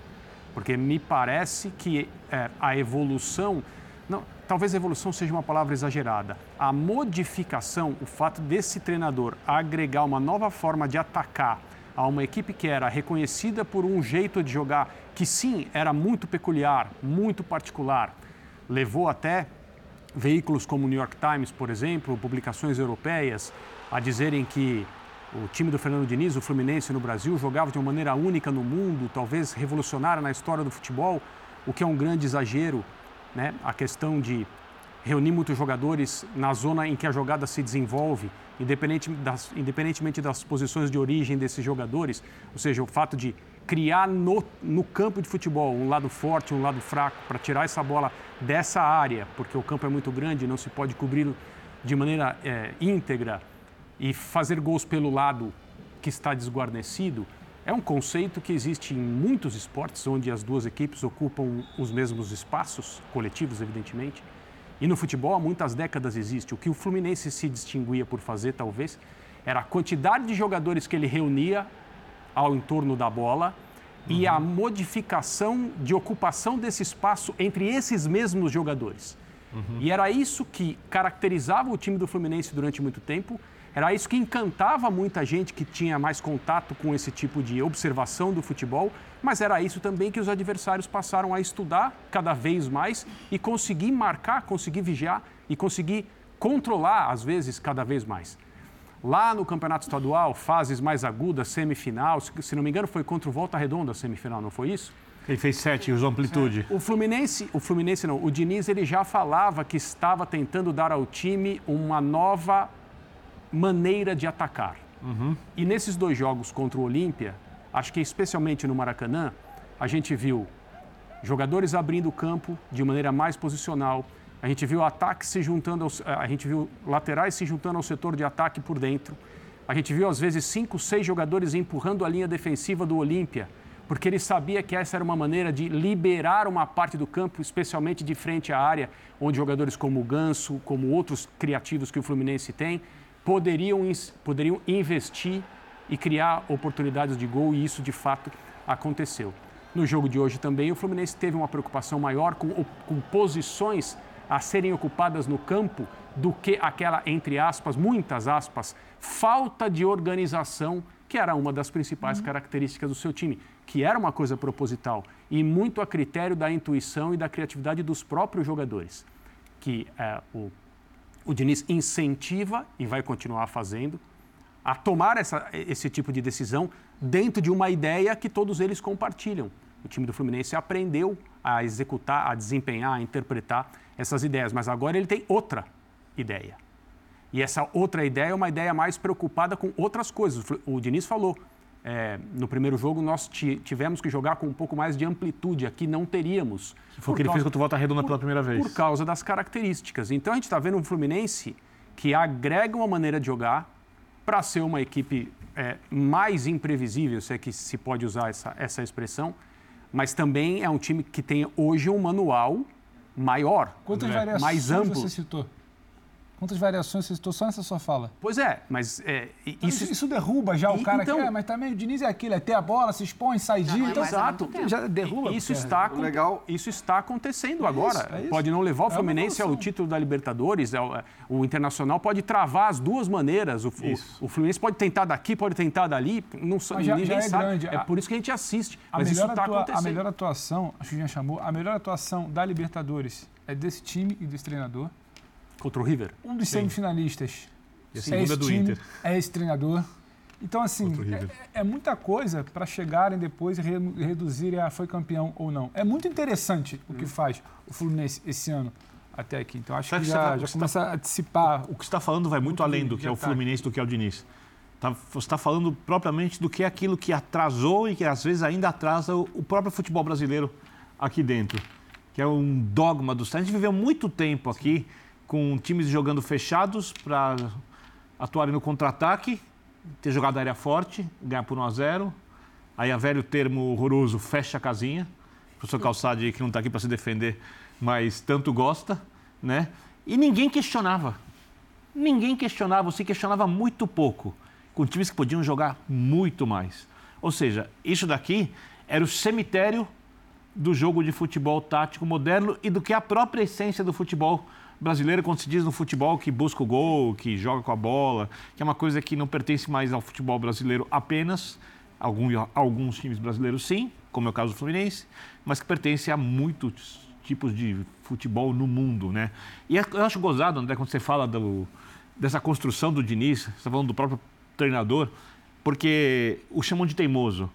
Speaker 3: porque me parece que é, a evolução, não, talvez a evolução seja uma palavra exagerada, a modificação, o fato desse treinador agregar uma nova forma de atacar a uma equipe que era reconhecida por um jeito de jogar que sim era muito peculiar, muito particular, levou até veículos como o New York Times, por exemplo, publicações europeias, a dizerem que o time do Fernando Diniz, o Fluminense no Brasil, jogava de uma maneira única no mundo, talvez revolucionária na história do futebol, o que é um grande exagero, né? A questão de reunir muitos jogadores na zona em que a jogada se desenvolve, independente das, independentemente das posições de origem desses jogadores, ou seja, o fato de criar no, no campo de futebol um lado forte, um lado fraco, para tirar essa bola dessa área, porque o campo é muito grande, não se pode cobrir de maneira é, íntegra e fazer gols pelo lado que está desguarnecido é um conceito que existe em muitos esportes onde as duas equipes ocupam os mesmos espaços, coletivos, evidentemente. E no futebol há muitas décadas existe. O que o Fluminense se distinguia por fazer, talvez, era a quantidade de jogadores que ele reunia ao entorno da bola uhum. e a modificação de ocupação desse espaço entre esses mesmos jogadores. Uhum. E era isso que caracterizava o time do Fluminense durante muito tempo, era isso que encantava muita gente que tinha mais contato com esse tipo de observação do futebol, mas era isso também que os adversários passaram a estudar cada vez mais e conseguir marcar, conseguir vigiar e conseguir controlar, às vezes, cada vez mais. Lá no campeonato estadual, fases mais agudas, semifinal, se não me engano, foi contra o Volta Redonda a semifinal, não foi isso?
Speaker 5: Ele fez sete, usou amplitude.
Speaker 3: O Fluminense, o Fluminense não, o Diniz ele já falava que estava tentando dar ao time uma nova maneira de atacar. Uhum. E nesses dois jogos contra o Olímpia, acho que especialmente no Maracanã, a gente viu jogadores abrindo o campo de maneira mais posicional, a gente viu ataques se juntando, aos, a gente viu laterais se juntando ao setor de ataque por dentro. A gente viu, às vezes, cinco, seis jogadores empurrando a linha defensiva do Olímpia, porque ele sabia que essa era uma maneira de liberar uma parte do campo, especialmente de frente à área, onde jogadores como o Ganso, como outros criativos que o Fluminense tem, poderiam, poderiam investir e criar oportunidades de gol, e isso de fato aconteceu. No jogo de hoje também, o Fluminense teve uma preocupação maior com, com posições a serem ocupadas no campo do que aquela, entre aspas, muitas aspas, falta de organização, que era uma das principais uhum. características do seu time, que era uma coisa proposital e muito a critério da intuição e da criatividade dos próprios jogadores, que é, o, o Diniz incentiva e vai continuar fazendo a tomar essa, esse tipo de decisão dentro de uma ideia que todos eles compartilham. O time do Fluminense aprendeu a executar, a desempenhar, a interpretar essas ideias, mas agora ele tem outra ideia. E essa outra ideia é uma ideia mais preocupada com outras coisas. O Diniz falou, é, no primeiro jogo nós tivemos que jogar com um pouco mais de amplitude, aqui não teríamos.
Speaker 5: Foi o que ele fez contra o Volta Redonda pela primeira vez.
Speaker 3: Por causa das características. Então a gente está vendo um Fluminense que agrega uma maneira de jogar para ser uma equipe é, mais imprevisível, se é que se pode usar essa, essa expressão, mas também é um time que tem hoje um manual maior,
Speaker 2: Quantas variações mais amplo. você citou? Quantas variações você citou só nessa sua fala?
Speaker 3: Pois é, mas é,
Speaker 2: então, isso, isso derruba já o cara então, que é, mas também o Diniz é aquilo, é ter a bola, se expõe, sai de.
Speaker 3: Então, exato, já derruba. Isso está, legal. isso está acontecendo é agora. Isso, é isso. Pode não levar o é Fluminense ao título da Libertadores, é é, o Internacional pode travar as duas maneiras. O, o, o, Fluminense pode tentar daqui, pode tentar dali, não mas já, ninguém já sabe. Grande. É por isso que a gente assiste. A mas isso está acontecendo.
Speaker 2: A melhor atuação, acho que já chamou, a melhor atuação da Libertadores é desse time e desse treinador.
Speaker 3: Contra o River?
Speaker 2: Um dos Sim. semifinalistas.
Speaker 5: E a segunda é do time, Inter.
Speaker 2: É esse treinador. Então, assim, é, é, muita coisa para chegarem depois e re, reduzirem a foi campeão ou não. É muito interessante o que hum. faz o Fluminense esse ano até aqui. Então, acho que, que já, já começa tá, a dissipar.
Speaker 5: O que você está falando vai muito, muito além do que é o Fluminense, do que é o Diniz. Tá, você está falando propriamente do que é aquilo que atrasou e que às vezes ainda atrasa o, o próprio futebol brasileiro aqui dentro, que é um dogma do A gente viveu muito tempo aqui com times jogando fechados para atuarem no contra-ataque, ter jogado área forte, ganhar por 1 a 0. Aí a velho termo horroroso, fecha a casinha. O professor Calçade, que não está aqui para se defender, mas tanto gosta, né? E ninguém questionava. Ninguém questionava, se questionava muito pouco, com times que podiam jogar muito mais. Ou seja, isso daqui era o cemitério do jogo de futebol tático moderno e do que a própria essência do futebol brasileiro, quando se diz no futebol que busca o gol, que joga com a bola, que é uma coisa que não pertence mais ao futebol brasileiro apenas, alguns, alguns times brasileiros sim, como é o caso do Fluminense, mas que pertence a muitos tipos de futebol no mundo, né? E é, eu acho gozado, André, quando você fala do, dessa construção do Diniz, você está falando do próprio treinador, porque o chamam de teimoso,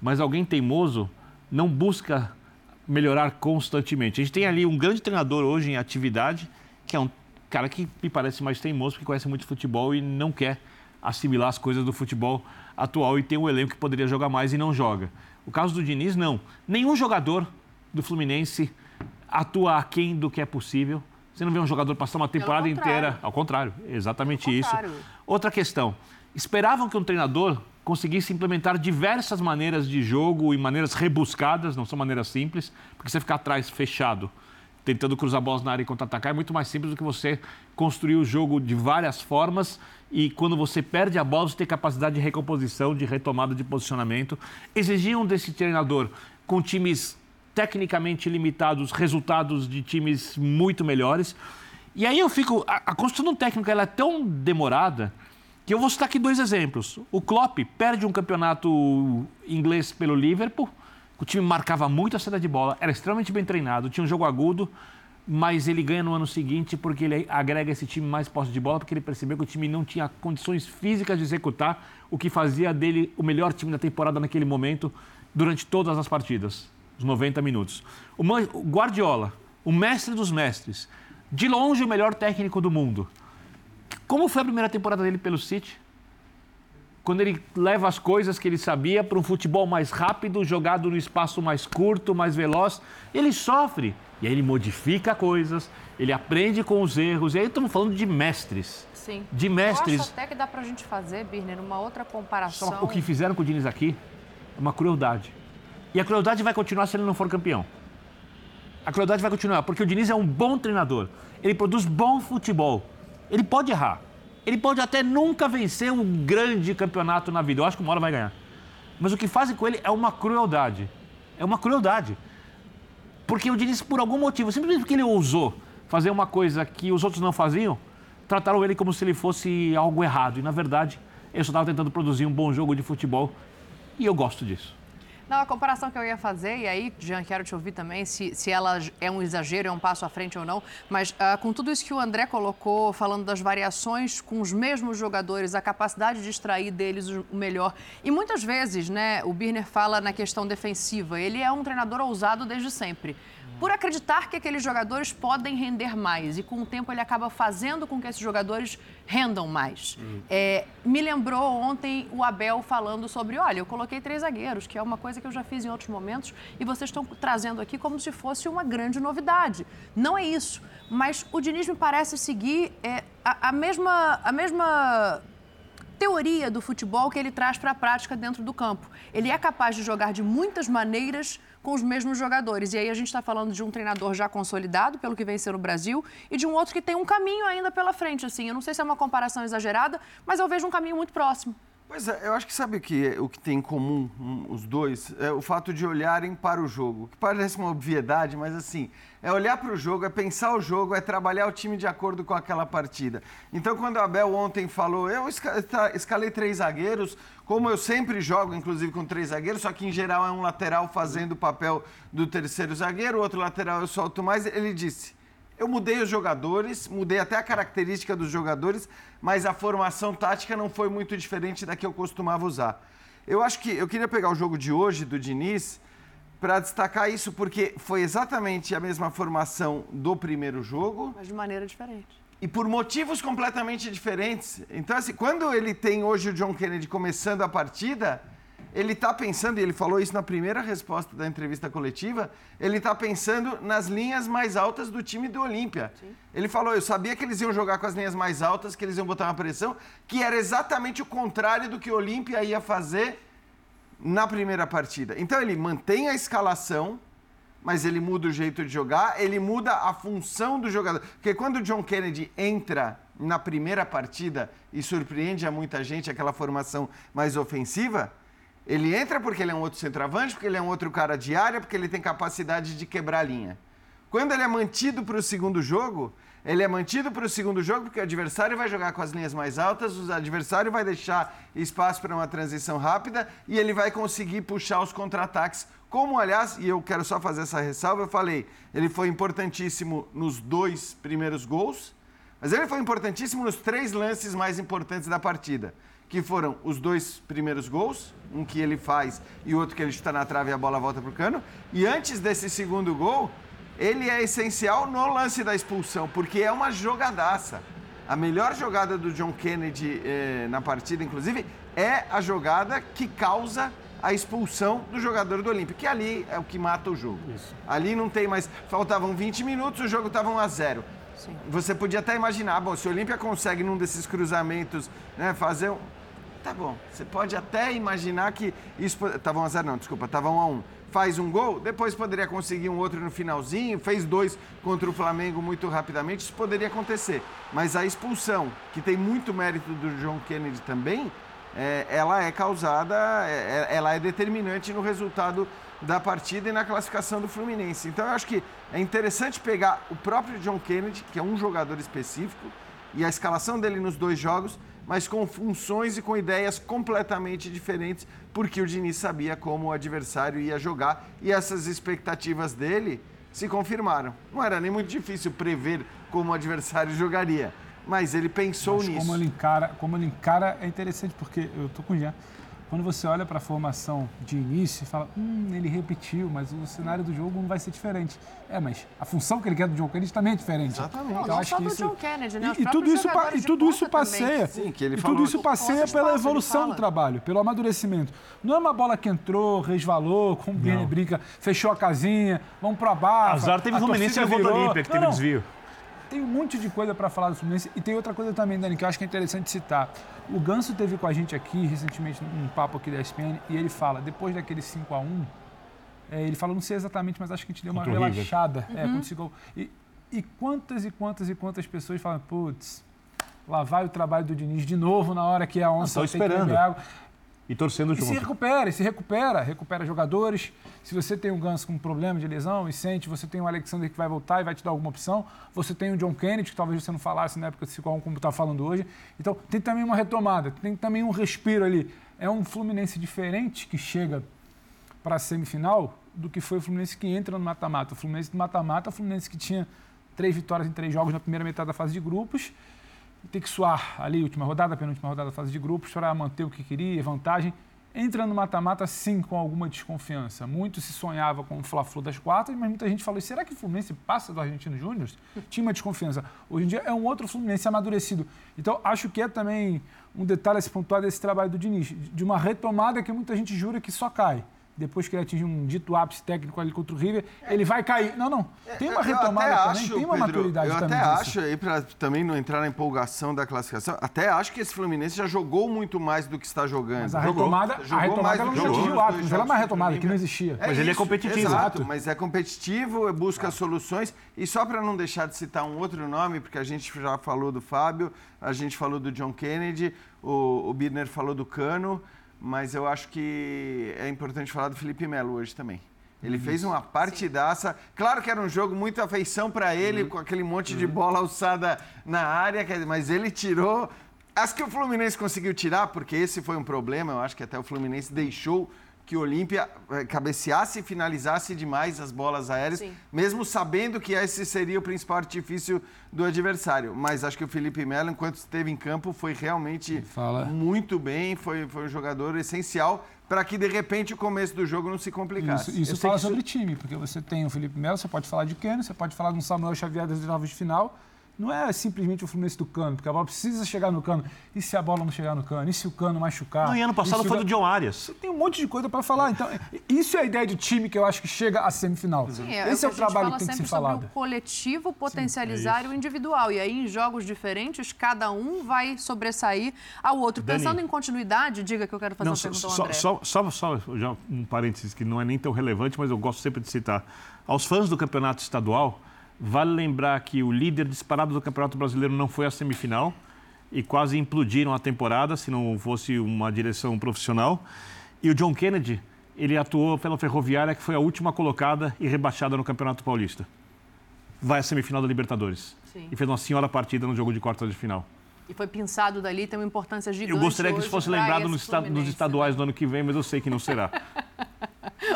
Speaker 5: mas alguém teimoso não busca melhorar constantemente. A gente tem ali um grande treinador hoje em atividade, que é um cara que me parece mais teimoso, porque conhece muito futebol e não quer assimilar as coisas do futebol atual e tem um elenco que poderia jogar mais e não joga. O caso do Diniz, não. Nenhum jogador do Fluminense atua aquém do que é possível. Você não vê um jogador passar uma temporada inteira. Ao contrário, exatamente isso. Outra questão. Esperavam que um treinador conseguisse implementar diversas maneiras de jogo e maneiras rebuscadas, não são maneiras simples, porque você ficar atrás fechado tentando cruzar bolas na área e contra-atacar, é muito mais simples do que você construir o jogo de várias formas e quando você perde a bola, você tem capacidade de recomposição, de retomada de posicionamento. Exigiam desse treinador com times tecnicamente limitados resultados de times muito melhores. E aí eu fico. A, construção do técnico ela é tão demorada que eu vou citar aqui dois exemplos. O Klopp perde um campeonato inglês pelo Liverpool. O time marcava muito a saída de bola, era extremamente bem treinado, tinha um jogo agudo, mas ele ganha no ano seguinte porque ele agrega esse time mais posse de bola, porque ele percebeu que o time não tinha condições físicas de executar o que fazia dele o melhor time da temporada naquele momento durante todas as partidas, os 90 minutos. O Guardiola, o mestre dos mestres, de longe o melhor técnico do mundo. Como foi a primeira temporada dele pelo City? Quando ele leva as coisas que ele sabia para um futebol mais rápido, jogado no espaço mais curto, mais veloz, ele sofre. E aí ele modifica coisas, ele aprende com os erros. E aí estamos falando de mestres.
Speaker 1: Sim.
Speaker 5: De mestres. Eu
Speaker 1: acho até que dá para a gente fazer, Birner, uma outra comparação.
Speaker 5: Só o que fizeram com o Diniz aqui é uma crueldade. E a crueldade vai continuar se ele não for campeão. A crueldade vai continuar, porque o Diniz é um bom treinador. Ele produz bom futebol. Ele pode errar. Ele pode até nunca vencer um grande campeonato na vida. Eu acho que uma hora vai ganhar. Mas o que fazem com ele é uma crueldade. É uma crueldade. Porque o Diniz, por algum motivo, simplesmente porque ele ousou fazer uma coisa que os outros não faziam, trataram ele como se ele fosse algo errado. E, na verdade, ele só estava tentando produzir um bom jogo de futebol. E eu gosto disso.
Speaker 1: Não, a comparação que eu ia fazer, e aí, Jean, quero te ouvir também, se, se ela é um exagero, é um passo à frente ou não, mas uh, com tudo isso que o André colocou, falando das variações com os mesmos jogadores, a capacidade de extrair deles o melhor. E muitas vezes, né, o Birner fala na questão defensiva, ele é um treinador ousado desde sempre por acreditar que aqueles jogadores podem render mais. E com o tempo ele acaba fazendo com que esses jogadores rendam mais. Hum. É, me lembrou ontem o Abel falando sobre: olha, eu coloquei três zagueiros, que é uma coisa que eu já fiz em outros momentos, e vocês estão trazendo aqui como se fosse uma grande novidade. Não é isso. Mas o Diniz me parece seguir é, a, a mesma. A mesma teoria do futebol que ele traz para a prática dentro do campo. Ele é capaz de jogar de muitas maneiras com os mesmos jogadores. E aí a gente está falando de um treinador já consolidado, pelo que venceu no Brasil, e de um outro que tem um caminho ainda pela frente. Assim, eu não sei se é uma comparação exagerada, mas eu vejo um caminho muito próximo.
Speaker 4: Pois é, eu acho que sabe o que, o que tem em comum um, os dois? É o fato de olharem para o jogo. Que parece uma obviedade, mas assim, é olhar para o jogo, é pensar o jogo, é trabalhar o time de acordo com aquela partida. Então, quando o Abel ontem falou, eu escalei três zagueiros, como eu sempre jogo, inclusive com três zagueiros, só que em geral é um lateral fazendo o papel do terceiro zagueiro, o outro lateral eu solto mais. Ele disse: eu mudei os jogadores, mudei até a característica dos jogadores, mas a formação tática não foi muito diferente da que eu costumava usar. Eu acho que eu queria pegar o jogo de hoje do Diniz para destacar isso, porque foi exatamente a mesma formação do primeiro jogo.
Speaker 1: Mas de maneira diferente.
Speaker 4: E por motivos completamente diferentes. Então, assim, quando ele tem hoje o John Kennedy começando a partida, ele está pensando, e ele falou isso na primeira resposta da entrevista coletiva, ele está pensando nas linhas mais altas do time do Olímpia. Ele falou, eu sabia que eles iam jogar com as linhas mais altas, que eles iam botar uma pressão, que era exatamente o contrário do que o Olímpia ia fazer na primeira partida. Então ele mantém a escalação, mas ele muda o jeito de jogar, ele muda a função do jogador. Porque quando o John Kennedy entra na primeira partida e surpreende a muita gente aquela formação mais ofensiva, ele entra porque ele é um outro centroavante, porque ele é um outro cara de área, porque ele tem capacidade de quebrar a linha. Quando ele é mantido para o segundo jogo, ele é mantido para o segundo jogo porque o adversário vai jogar com as linhas mais altas, o adversário vai deixar espaço para uma transição rápida e ele vai conseguir puxar os contra-ataques. Como, aliás, e eu quero só fazer essa ressalva, eu falei, ele foi importantíssimo nos dois primeiros gols, mas ele foi importantíssimo nos três lances mais importantes da partida que foram os dois primeiros gols, um que ele faz e outro que ele chuta na trave e a bola volta para o cano. E antes desse segundo gol, ele é essencial no lance da expulsão, porque é uma jogadaça. A melhor jogada do John Kennedy eh, na partida, inclusive, é a jogada que causa a expulsão do jogador do Olímpia, que ali é o que mata o jogo. Isso. Ali não tem mais. Faltavam 20 minutos, o jogo estava 1 a 0 Sim. Você podia até imaginar, bom, se o Olímpia consegue num desses cruzamentos né, fazer um Tá bom. Você pode até imaginar que isso. Tava 1 a 0 não, desculpa, tava 1 a 1 Faz um gol, depois poderia conseguir um outro no finalzinho, fez dois contra o Flamengo muito rapidamente, isso poderia acontecer. Mas a expulsão, que tem muito mérito do John Kennedy também, é, ela é causada, é, é ela é determinante no resultado da partida e na classificação do Fluminense. Então eu acho que é interessante pegar o próprio John Kennedy, que é um jogador específico, e a escalação dele nos dois jogos, mas com funções e com ideias completamente diferentes, porque o Diniz sabia como o adversário ia jogar e essas expectativas dele se confirmaram. Não era nem muito difícil prever como o adversário jogaria, mas ele pensou
Speaker 2: Mas
Speaker 4: nisso.
Speaker 2: Como ele encara, como ele encara é interessante, porque eu tô com o Jean. Quando você olha para a formação de início e fala, hum, ele repetiu, mas o cenário do jogo não vai ser diferente. É, mas a função que ele quer do John Kennedy também é diferente.
Speaker 1: Exatamente.
Speaker 2: Então,
Speaker 1: Não
Speaker 2: acho
Speaker 1: só
Speaker 2: que
Speaker 1: do
Speaker 2: isso...
Speaker 1: John Kennedy, né?
Speaker 2: E, e tudo isso, e tudo isso passeia.
Speaker 4: Sim, que ele
Speaker 2: e
Speaker 4: falou.
Speaker 2: tudo isso passeia pela
Speaker 1: ele
Speaker 2: evolução do trabalho, pelo amadurecimento. Não é uma bola que entrou, resvalou, como o brinca, fechou a casinha, vamos pra baixo.
Speaker 5: Azar teve o Fluminense e levou do Olímpia, que teve desvio.
Speaker 2: Tem um monte de coisa para falar do Fluminense. E tem outra coisa também, Dani, que eu acho que é interessante citar. O Ganso teve com a gente aqui recentemente num papo aqui da ESPN e ele fala, depois daquele 5 a 1 é, ele falou, não sei exatamente, mas acho que a gente deu uma
Speaker 5: Contra
Speaker 2: relaxada é,
Speaker 1: Uhum.
Speaker 2: quando esse gol. E, e quantas e quantas e quantas pessoas falam, putz, lá vai o trabalho do Diniz de novo na hora que a onça
Speaker 5: Estão
Speaker 2: tem que
Speaker 5: esperando.
Speaker 2: beber água.
Speaker 5: E torcendo
Speaker 2: E se
Speaker 5: junto.
Speaker 2: recupera, e se recupera, recupera jogadores. Se você tem um Ganso com problema de lesão e sente, você tem o Alexander que vai voltar e vai te dar alguma opção. Você tem o John Kennedy, que talvez você não falasse na época de 5 a 1 como está falando hoje. Então, tem também uma retomada, tem também um respiro ali. É um Fluminense diferente que chega para a semifinal do que foi o Fluminense que entra no mata-mata. O Fluminense do mata-mata, o Fluminense que tinha três vitórias em três jogos na primeira metade da fase de grupos tem que suar ali, última rodada, penúltima rodada da fase de grupos, para manter o que queria, vantagem. Entra no mata-mata, sim, com alguma desconfiança. Muito se sonhava com o Fla-Flu das quartas, mas muita gente falou, será que o Fluminense passa do Argentino Júnior? Tinha uma desconfiança. Hoje em dia é um outro Fluminense amadurecido. Então, acho que é também um detalhe a se pontuar desse trabalho do Diniz, de uma retomada que muita gente jura que só cai. Depois que ele atinge um dito ápice técnico ali contra o River, ele vai cair. Não, não. Tem uma
Speaker 4: É, Eu
Speaker 2: retomada
Speaker 4: até
Speaker 2: também,
Speaker 4: acho,
Speaker 2: tem uma
Speaker 4: Pedro,
Speaker 2: maturidade
Speaker 4: eu
Speaker 2: também.
Speaker 4: até
Speaker 2: disso.
Speaker 4: acho, aí para também não entrar na empolgação da classificação, até acho que esse Fluminense já jogou muito mais do que está jogando.
Speaker 2: Mas a
Speaker 4: Jogou.
Speaker 2: retomada, a
Speaker 4: Jogou
Speaker 2: retomada
Speaker 4: mais
Speaker 2: não atingiu
Speaker 4: jogou
Speaker 2: o ápice, mas ela é uma retomada que não existia.
Speaker 4: É
Speaker 5: Mas ele é
Speaker 4: isso,
Speaker 5: competitivo.
Speaker 4: Exato,
Speaker 2: Exato.
Speaker 4: mas é competitivo, busca soluções. E só para não deixar de citar um outro nome, porque a gente já falou do Fábio, a gente falou do John Kennedy, o, o Birner falou do Cano, mas eu acho que é importante falar do Felipe Melo hoje também. Ele fez uma partidaça. Claro que era um jogo muito afeição para ele, com aquele monte de bola alçada na área, mas ele tirou. As que o Fluminense conseguiu tirar, porque esse foi um problema, eu acho que até o Fluminense deixou que o Olímpia eh, cabeceasse e finalizasse demais as bolas aéreas,
Speaker 1: Sim.
Speaker 4: mesmo sabendo que esse seria o principal artifício do adversário. Mas acho que o Felipe Melo, enquanto esteve em campo, foi realmente
Speaker 2: Fala.
Speaker 4: muito bem, foi, foi um jogador essencial para que, de repente, o começo do jogo não se complicasse.
Speaker 2: Isso, isso fala
Speaker 5: que isso-
Speaker 2: sobre time, porque você tem o Felipe Melo, você pode falar de Keno, você pode falar de um Samuel Xavier das oitavas de final. Não é simplesmente o Fluminense do Cano, porque a bola precisa chegar no Cano. E se a bola não chegar no Cano? E se o Cano machucar?
Speaker 5: Não, e ano passado
Speaker 2: E
Speaker 5: foi
Speaker 2: o-
Speaker 5: do John Arias.
Speaker 2: Você tem um monte de coisa para falar. Então, isso é a ideia de time que eu acho que chega à semifinal.
Speaker 1: Sim,
Speaker 2: Esse é o
Speaker 1: a gente
Speaker 2: trabalho
Speaker 1: fala
Speaker 2: que tem que ser
Speaker 1: sempre sobre
Speaker 2: falado.
Speaker 1: o coletivo potencializar o individual. E aí, em jogos diferentes, cada um vai sobressair ao outro.
Speaker 5: Dani.
Speaker 1: Pensando em continuidade, diga que eu quero fazer
Speaker 5: Não,
Speaker 1: uma
Speaker 5: só,
Speaker 1: pergunta ao
Speaker 5: só,
Speaker 1: André.
Speaker 5: só, só, só já um parênteses que não é nem tão relevante, mas eu gosto sempre de citar. Aos fãs do campeonato estadual, vale lembrar que o líder disparado do campeonato brasileiro não foi à semifinal e quase implodiram a temporada se não fosse uma direção profissional. E o John Kennedy, ele atuou pela Ferroviária, que foi a última colocada e rebaixada no Campeonato Paulista. Vai à semifinal da Libertadores.
Speaker 1: Sim.
Speaker 5: E fez uma senhora partida no jogo de quartas de final.
Speaker 1: E foi pensado dali, tem uma importância gigante.
Speaker 5: Eu gostaria que isso fosse lembrado nos, estaduais do ano que vem, mas eu sei que não será.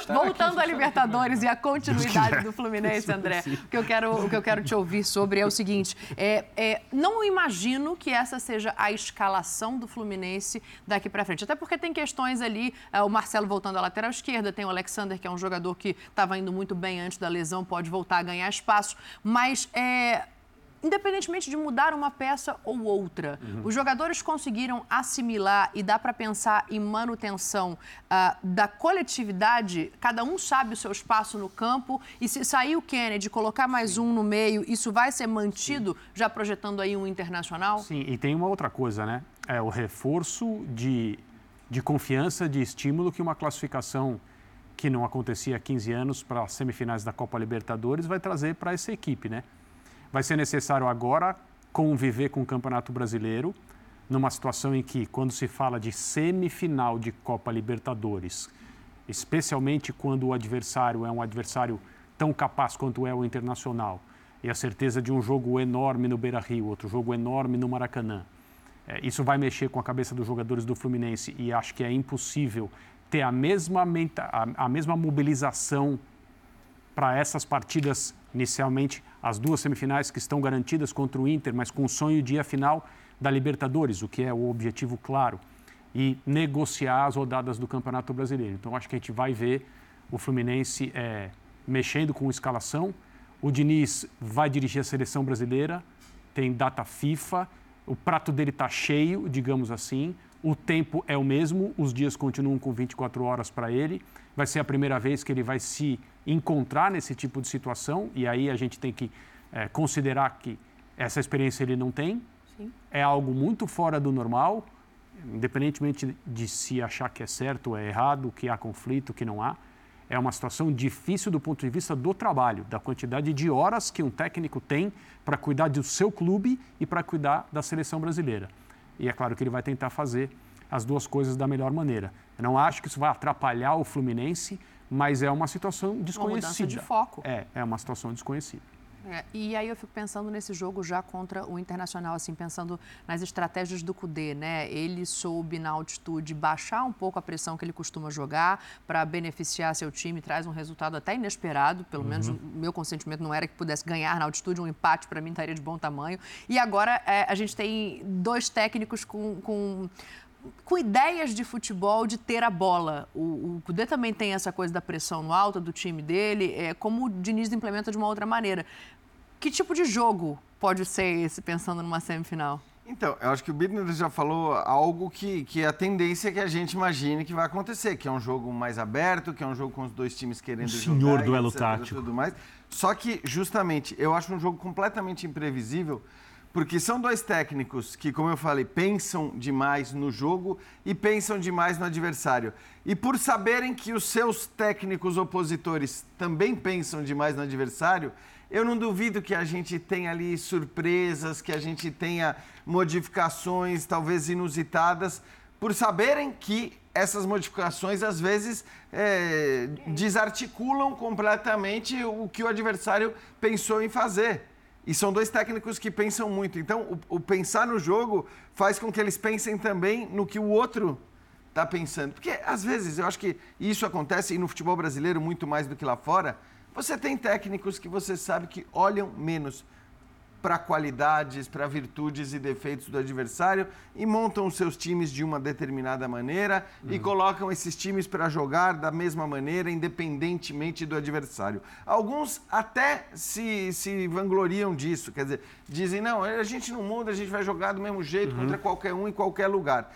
Speaker 1: Voltando à Libertadores e à continuidade do Fluminense, André, o que eu quero, o que eu quero te ouvir sobre é o seguinte: é, é, não imagino que essa seja a escalação do Fluminense daqui para frente. Até porque tem questões ali, é, o Marcelo voltando à lateral esquerda, tem o Alexander, que é um jogador que estava indo muito bem antes da lesão, pode voltar a ganhar espaço. Mas é, independentemente de mudar uma peça ou outra, os jogadores conseguiram assimilar e dá para pensar em manutenção ah, da coletividade. Cada um sabe o seu espaço no campo e se sair o Kennedy, colocar mais um no meio, isso vai ser mantido, já projetando aí um internacional?
Speaker 3: Sim, e tem uma outra coisa, né? É o reforço de, de confiança, de estímulo que uma classificação que não acontecia há 15 anos para as semifinais da Copa Libertadores vai trazer para essa equipe, né? Vai ser necessário agora conviver com o Campeonato Brasileiro, numa situação em que, quando se fala de semifinal de Copa Libertadores, especialmente quando o adversário é um adversário tão capaz quanto é o Internacional, e a certeza de um jogo enorme no Beira-Rio, outro jogo enorme no Maracanã. É, isso vai mexer com a cabeça dos jogadores do Fluminense e acho que é impossível ter a mesma, a, a mesma mobilização para essas partidas, inicialmente as duas semifinais que estão garantidas contra o Inter, mas com o sonho de ir à final da Libertadores, o que é o objetivo claro, e negociar as rodadas do Campeonato Brasileiro. Então acho que a gente vai ver o Fluminense é, mexendo com escalação. O Diniz vai dirigir a seleção brasileira, tem data FIFA, o prato dele está cheio, digamos assim. O tempo é o mesmo, os dias continuam com 24 horas para ele. Vai ser a primeira vez que ele vai se encontrar nesse tipo de situação, e aí a gente tem que é, considerar que essa experiência ele não tem. Sim. É algo muito fora do normal, independentemente de se achar que é certo ou é errado, que há conflito, que não há é uma situação difícil do ponto de vista do trabalho, da quantidade de horas que um técnico tem para cuidar do seu clube e para cuidar da seleção brasileira. E é claro que ele vai tentar fazer as duas coisas da melhor maneira. Eu não acho que isso vai atrapalhar o Fluminense, mas é uma situação desconhecida. Uma mudança
Speaker 1: de foco.
Speaker 3: É, é uma situação desconhecida.
Speaker 1: É, e aí eu fico pensando nesse jogo já contra o Internacional, assim, pensando nas estratégias do Cudê, né? Ele soube na altitude baixar um pouco a pressão que ele costuma jogar para beneficiar seu time, traz um resultado até inesperado, pelo uhum. menos o meu consentimento não era que pudesse ganhar na altitude, um empate para mim estaria de bom tamanho. E agora é, a gente tem dois técnicos com, com com ideias de futebol, de ter a bola. O, o Cudê também tem essa coisa da pressão no alto do time dele, é, como o Diniz implementa de uma outra maneira. Que tipo de jogo pode ser esse, pensando numa semifinal?
Speaker 4: Então, eu acho que o Bidner já falou algo que, que é a tendência que a gente imagine que vai acontecer, que é um jogo mais aberto, que é um jogo com os dois times querendo o
Speaker 5: jogar. Senhor duelo etc, tático.
Speaker 4: Tudo mais. Só que, justamente, eu acho um jogo completamente imprevisível, porque são dois técnicos que, como eu falei, pensam demais no jogo e pensam demais no adversário. E por saberem que os seus técnicos opositores também pensam demais no adversário, eu não duvido que a gente tenha ali surpresas, que a gente tenha modificações talvez inusitadas, por saberem que essas modificações às vezes é, desarticulam completamente o que o adversário pensou em fazer. E são dois técnicos que pensam muito. Então, o, o pensar no jogo faz com que eles pensem também no que o outro está pensando. Porque, às vezes, eu acho que isso acontece, e no futebol brasileiro muito mais do que lá fora, você tem técnicos que você sabe que olham menos para qualidades, para virtudes e defeitos do adversário e montam os seus times de uma determinada maneira uhum. e colocam esses times para jogar da mesma maneira, independentemente do adversário. Alguns até se, se vangloriam disso, quer dizer, dizem: não, a gente não muda, a gente vai jogar do mesmo jeito uhum. contra qualquer um em qualquer lugar.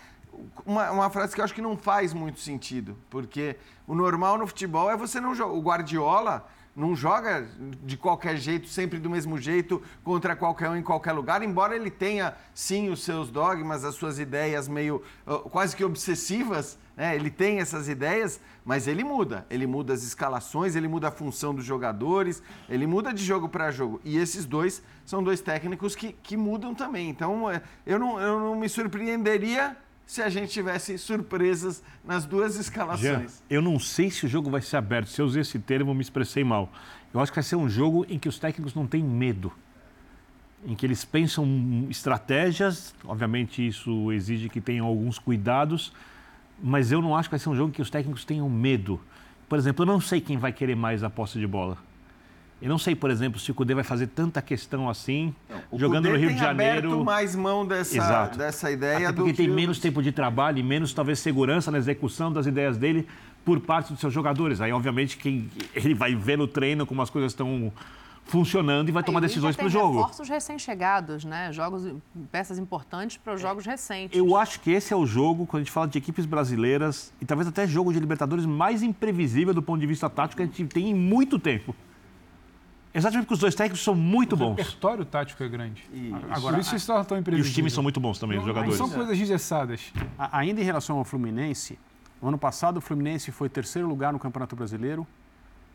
Speaker 4: Uma, uma, frase que eu acho que não faz muito sentido, porque o normal no futebol é você não jogar. O Guardiola não joga de qualquer jeito, sempre do mesmo jeito, contra qualquer um em qualquer lugar, embora ele tenha, sim, os seus dogmas, as suas ideias meio uh, quase que obsessivas, né? ele tem essas ideias, mas ele muda. Ele muda as escalações, ele muda a função dos jogadores, ele muda de jogo para jogo. E esses dois são dois técnicos que, que mudam também. Então, é, eu não, eu não me surpreenderia se a gente tivesse surpresas nas duas escalações. Jean,
Speaker 5: eu não sei se o jogo vai ser aberto. Se eu usei esse termo, me expressei mal. Eu acho que vai ser um jogo em que os técnicos não têm medo. Em que eles pensam estratégias, obviamente isso exige que tenham alguns cuidados, mas eu não acho que vai ser um jogo em que os técnicos tenham medo. Por exemplo, eu não sei quem vai querer mais a posse de bola. Eu não sei, por exemplo, se o Cudê vai fazer tanta questão assim, não, jogando Cudê no Rio de Janeiro.
Speaker 4: Aberto mais mão dessa, dessa ideia
Speaker 5: Até porque tem menos tempo de trabalho e menos talvez segurança na execução das ideias dele por parte dos seus jogadores. Aí, obviamente, quem ele vai ver no treino como as coisas estão funcionando e vai tomar decisões para o jogo.
Speaker 1: Reforços recém-chegados, né? Jogos, peças importantes para os jogos recentes.
Speaker 5: Eu acho que esse é o jogo, quando a gente fala de equipes brasileiras, e talvez até jogo de Libertadores mais imprevisível do ponto de vista tático que a gente tem em muito tempo. Exatamente porque os dois técnicos são muito bons. O
Speaker 2: repertório tático é grande. Isso. Agora, Por isso estão tão imprevisíveis.
Speaker 5: E os times são muito bons também,
Speaker 2: não,
Speaker 5: os jogadores.
Speaker 2: São coisas engessadas.
Speaker 3: Ainda em relação ao Fluminense, no ano passado o Fluminense foi terceiro lugar no Campeonato Brasileiro,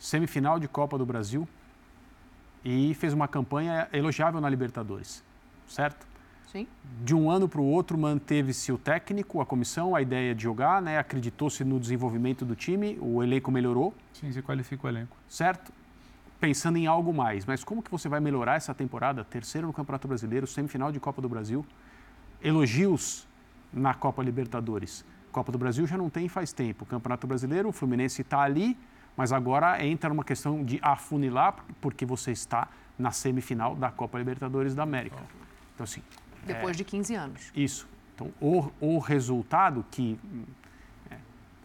Speaker 3: semifinal de Copa do Brasil e fez uma campanha elogiável na Libertadores, certo?
Speaker 1: Sim.
Speaker 3: De um ano para o outro, manteve-se o técnico, a comissão, a ideia de jogar, né? acreditou-se no desenvolvimento do time, o elenco melhorou.
Speaker 2: Sim, se qualifica o elenco.
Speaker 3: Certo? Pensando em algo mais. Mas como que você vai melhorar essa temporada? Terceiro no Campeonato Brasileiro, semifinal de Copa do Brasil. Elogios na Copa Libertadores. Copa do Brasil já não tem faz tempo. Campeonato Brasileiro, o Fluminense está ali, mas agora entra numa questão de afunilar, porque você está na semifinal da Copa Libertadores da América. Então, assim,
Speaker 1: Depois
Speaker 3: é,
Speaker 1: de 15 anos.
Speaker 3: Isso. Então, o, o resultado que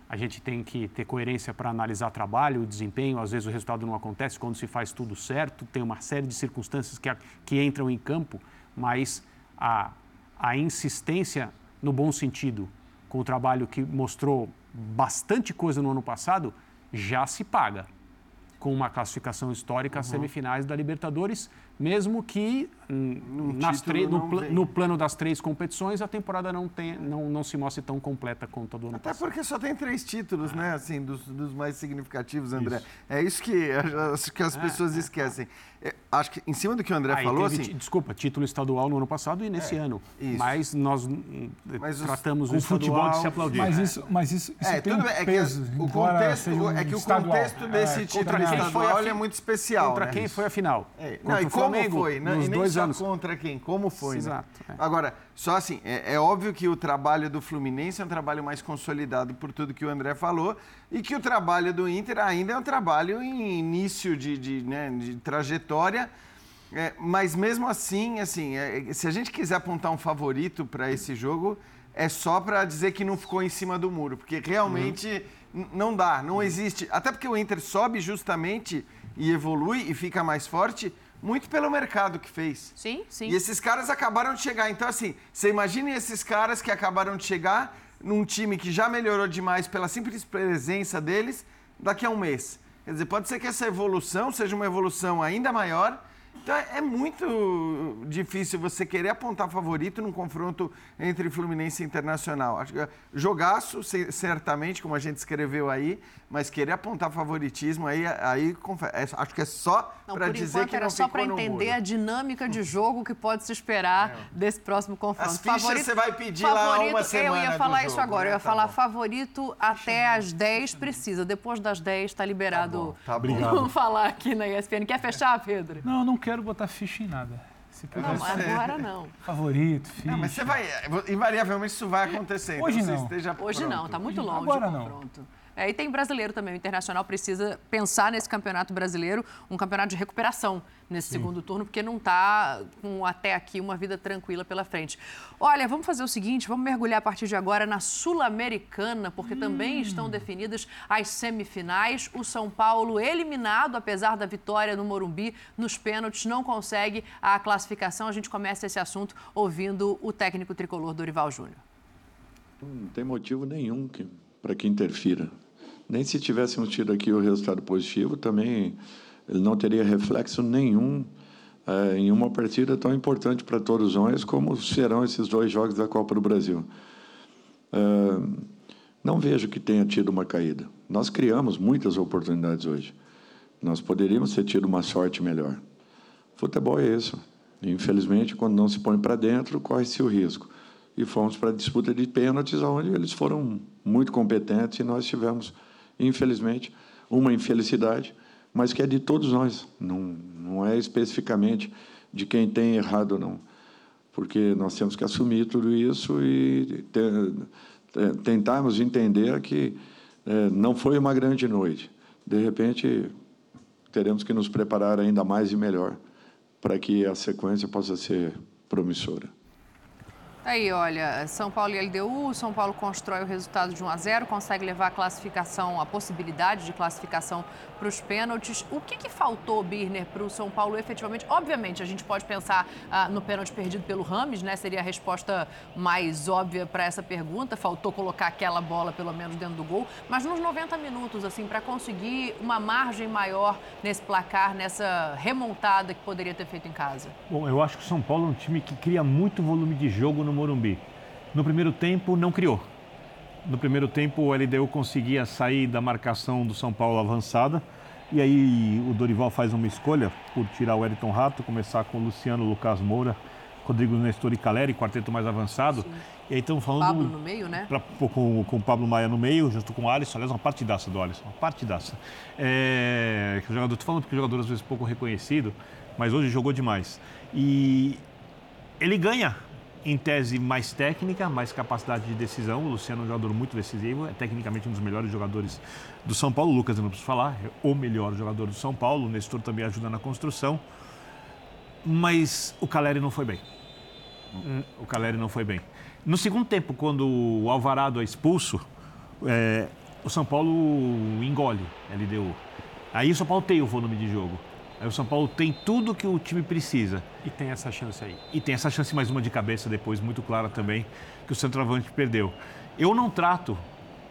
Speaker 3: a gente tem que ter coerência para analisar trabalho, desempenho, às vezes o resultado não acontece quando se faz tudo certo, tem uma série de circunstâncias que, que entram em campo, mas a, a insistência no bom sentido, com o trabalho que mostrou bastante coisa no ano passado, já se paga com uma classificação histórica às semifinais da Libertadores, mesmo que nas
Speaker 4: título
Speaker 3: no,
Speaker 4: vem.
Speaker 3: no plano das três competições a temporada não, tem, não, não se mostre tão completa quanto a do ano
Speaker 4: Até
Speaker 3: passado.
Speaker 4: porque só tem três títulos, né? Assim, dos, dos mais significativos, André. É isso que acho que as pessoas esquecem. É, acho que em cima do que o André
Speaker 3: Aí
Speaker 4: falou,
Speaker 3: teve,
Speaker 4: assim.
Speaker 3: desculpa, título estadual no ano passado e nesse
Speaker 4: É,
Speaker 3: ano.
Speaker 4: isso.
Speaker 3: Mas nós hum,
Speaker 4: Mas os-
Speaker 3: tratamos o
Speaker 4: futebol
Speaker 3: estadual...
Speaker 4: de se aplaudir.
Speaker 2: Mas isso, mas isso, isso
Speaker 4: É,
Speaker 2: tem
Speaker 4: tudo
Speaker 2: um
Speaker 4: é que
Speaker 2: peso.
Speaker 4: o contexto-
Speaker 2: um
Speaker 4: é que o
Speaker 2: estadual.
Speaker 4: contexto desse título estadual é muito especial,
Speaker 3: Contra
Speaker 4: né?
Speaker 3: quem foi a final?
Speaker 4: É,
Speaker 3: Contra
Speaker 4: não, e como
Speaker 3: Flamengo,
Speaker 4: foi? Não,
Speaker 3: nos
Speaker 4: e
Speaker 3: dois anos.
Speaker 4: contra quem, como foi, né?
Speaker 3: Exato, é.
Speaker 4: Agora, só assim, é, é óbvio que o trabalho do Fluminense é um trabalho mais consolidado por tudo que o André falou e que o trabalho do Inter ainda é um trabalho em início de, de, né, de trajetória. É, mas mesmo assim, assim, é, se a gente quiser apontar um favorito para esse jogo, é só para dizer que não ficou em cima do muro, porque realmente n- não dá, não existe. Até porque o Inter sobe justamente e evolui e fica mais forte muito pelo mercado que fez.
Speaker 1: Sim, sim.
Speaker 4: E esses caras acabaram de chegar. Então, assim, você imagine esses caras que acabaram de chegar num time que já melhorou demais pela simples presença deles daqui a um mês. Quer dizer, pode ser que essa evolução seja uma evolução ainda maior. Então, é muito difícil você querer apontar favorito num confronto entre Fluminense e Internacional. Acho que é jogaço, ce- certamente, como a gente escreveu aí, mas querer apontar favoritismo aí, aí é- acho que é só
Speaker 1: Não,
Speaker 4: para
Speaker 1: por
Speaker 4: dizer
Speaker 1: enquanto
Speaker 4: que
Speaker 1: era
Speaker 4: não
Speaker 1: só
Speaker 4: ficou
Speaker 1: para entender a dinâmica de jogo que pode se esperar desse próximo confronto.
Speaker 4: As fichas você vai pedir lá
Speaker 1: favorito,
Speaker 4: uma
Speaker 1: Eu
Speaker 4: semana
Speaker 1: ia
Speaker 4: do
Speaker 1: falar
Speaker 4: jogo,
Speaker 1: isso agora.
Speaker 4: né?
Speaker 1: Eu ia
Speaker 4: Tá
Speaker 1: falar
Speaker 4: bom.
Speaker 1: favorito até às 10 precisa. Depois das 10 está liberado.
Speaker 4: tá bom.
Speaker 1: Vamos falar aqui na ESPN. Quer fechar, Pedro?
Speaker 2: Não, eu não quero botar ficha em nada. Se
Speaker 1: Não, agora não.
Speaker 2: Favorito, ficha.
Speaker 4: Não, mas você vai. Invariavelmente isso vai acontecer.
Speaker 2: Hoje
Speaker 4: então
Speaker 2: não.
Speaker 4: você esteja
Speaker 1: Hoje não,
Speaker 4: pronto.
Speaker 1: está muito longe
Speaker 2: Agora não.
Speaker 1: confronto. É, e tem brasileiro também. O Internacional precisa pensar nesse campeonato brasileiro, um campeonato de recuperação nesse segundo turno, porque não está com até aqui uma vida tranquila pela frente. Olha, vamos fazer o seguinte: vamos mergulhar a partir de agora na Sul-Americana, porque também estão definidas as semifinais. O São Paulo, eliminado, apesar da vitória no Morumbi, nos pênaltis, não consegue a classificação. A gente começa esse assunto ouvindo o técnico tricolor Dorival Júnior.
Speaker 17: Não tem motivo nenhum que, para que interfira. Nem se tivéssemos tido aqui o resultado positivo, também ele não teria reflexo nenhum eh, em uma partida tão importante para todos nós como serão esses dois jogos da Copa do Brasil. Eh, não vejo que tenha tido uma caída. Nós criamos muitas oportunidades hoje. Nós poderíamos ter tido uma sorte melhor. Futebol é isso. Infelizmente, quando não se põe para dentro, corre-se o risco. E fomos para a disputa de pênaltis, onde eles foram muito competentes e nós tivemos, infelizmente, uma infelicidade, mas que é de todos nós. Não, não é especificamente de quem tem errado não. Porque nós temos que assumir tudo isso e te- te- tentarmos entender que eh, não foi uma grande noite. De repente, teremos que nos preparar ainda mais e melhor para que a sequência possa ser promissora.
Speaker 1: Aí, olha, São Paulo e LDU, São Paulo constrói o resultado de 1 a 0, consegue levar a classificação, a possibilidade de classificação para os pênaltis. O que, que faltou, Birner, para o São Paulo efetivamente? Obviamente, a gente pode pensar ah, no pênalti perdido pelo Rames, né? Seria a resposta mais óbvia para essa pergunta. Faltou colocar aquela bola, pelo menos, dentro do gol. Mas nos 90 minutos, assim, para conseguir uma margem maior nesse placar, nessa remontada que poderia ter feito em casa.
Speaker 5: Bom, eu acho que o São Paulo é um time que cria muito volume de jogo no Morumbi. No primeiro tempo, não criou. No primeiro tempo, o LDU conseguia sair da marcação do São Paulo avançada. E aí o Dorival faz uma escolha por tirar o Wellington Rato, começar com o Luciano Lucas Moura Rodrigo Nestor e Caleri, quarteto mais avançado. Sim. E aí estamos falando.
Speaker 1: Pablo no meio, né?
Speaker 5: Pra, com, com o Pablo Maia no meio, junto com o Alisson. Aliás, uma partidaça do Alisson, uma partidaça. É, que o jogador, estou falando porque o jogador às vezes pouco reconhecido, mas hoje jogou demais. E ele ganha, em tese, mais técnica, mais capacidade de decisão. O Luciano é um jogador muito decisivo, é tecnicamente um dos melhores jogadores do São Paulo. O Lucas, eu não preciso falar, é o melhor jogador do São Paulo. O Nestor também ajuda na construção. Mas o Caleri não foi bem. O Caleri não foi bem. No segundo tempo, quando o Alvarado é expulso, é, o São Paulo engole a LDU. Aí o São Paulo tem o volume de jogo. Aí o São Paulo tem tudo que o time precisa.
Speaker 3: E tem essa chance aí.
Speaker 5: E tem essa chance mais uma de cabeça depois, muito clara também, que o centroavante perdeu. Eu não trato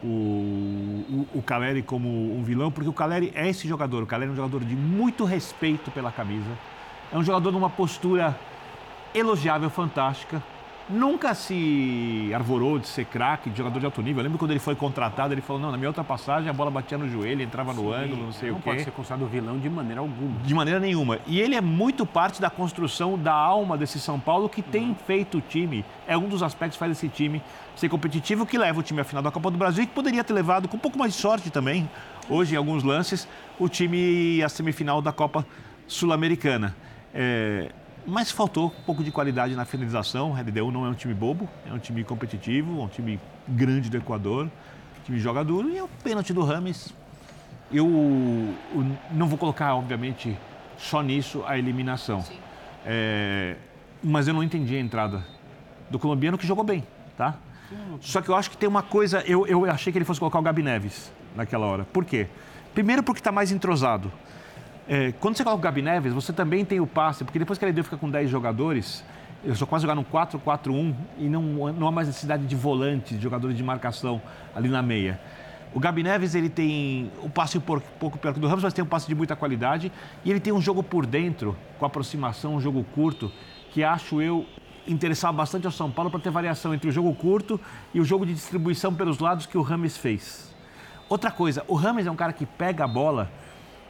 Speaker 5: o, o, o Caleri como um vilão, porque o Caleri é esse jogador. O Caleri é um jogador de muito respeito pela camisa. É um jogador numa postura elogiável, fantástica nunca se arvorou de ser craque, de jogador de alto nível. Eu lembro quando ele foi contratado, ele falou: não, na minha outra passagem a bola batia no joelho, entrava Sim, no ângulo, não sei
Speaker 3: não
Speaker 5: o quê.
Speaker 3: Não pode ser considerado vilão de maneira alguma.
Speaker 5: De maneira nenhuma. E ele é muito parte da construção da alma desse São Paulo que tem feito o time, é um dos aspectos que faz esse time ser competitivo, que leva o time à final da Copa do Brasil e que poderia ter levado, com um pouco mais de sorte também, hoje em alguns lances, o time à semifinal da Copa Sul-Americana. É, mas faltou um pouco de qualidade na finalização. O LDU não é um time bobo, é um time competitivo, um time grande do Equador, um time joga duro. E é o pênalti do Rames. Eu, eu não vou colocar, obviamente, só nisso a eliminação. É, mas eu não entendi a entrada do colombiano que jogou bem, tá? Só que eu acho que tem uma coisa. Eu, eu achei que ele fosse colocar o Gabi Neves naquela hora. Por quê? Primeiro, porque está mais entrosado. É, quando você coloca o Gabi Neves, você também tem o passe, porque depois que ele deu fica com 10 jogadores, eu só quase jogar no 4-4-1 e não, não há mais necessidade de volantes, de jogadores de marcação ali na meia. O Gabi Neves ele tem o passe um pouco pior que do Ramos, mas tem um passe de muita qualidade e ele tem um jogo por dentro, com aproximação, um jogo curto, que acho eu interessava bastante ao São Paulo para ter variação entre o jogo curto e o jogo de distribuição pelos lados que o Rames fez. Outra coisa, o Rames é um cara que pega a bola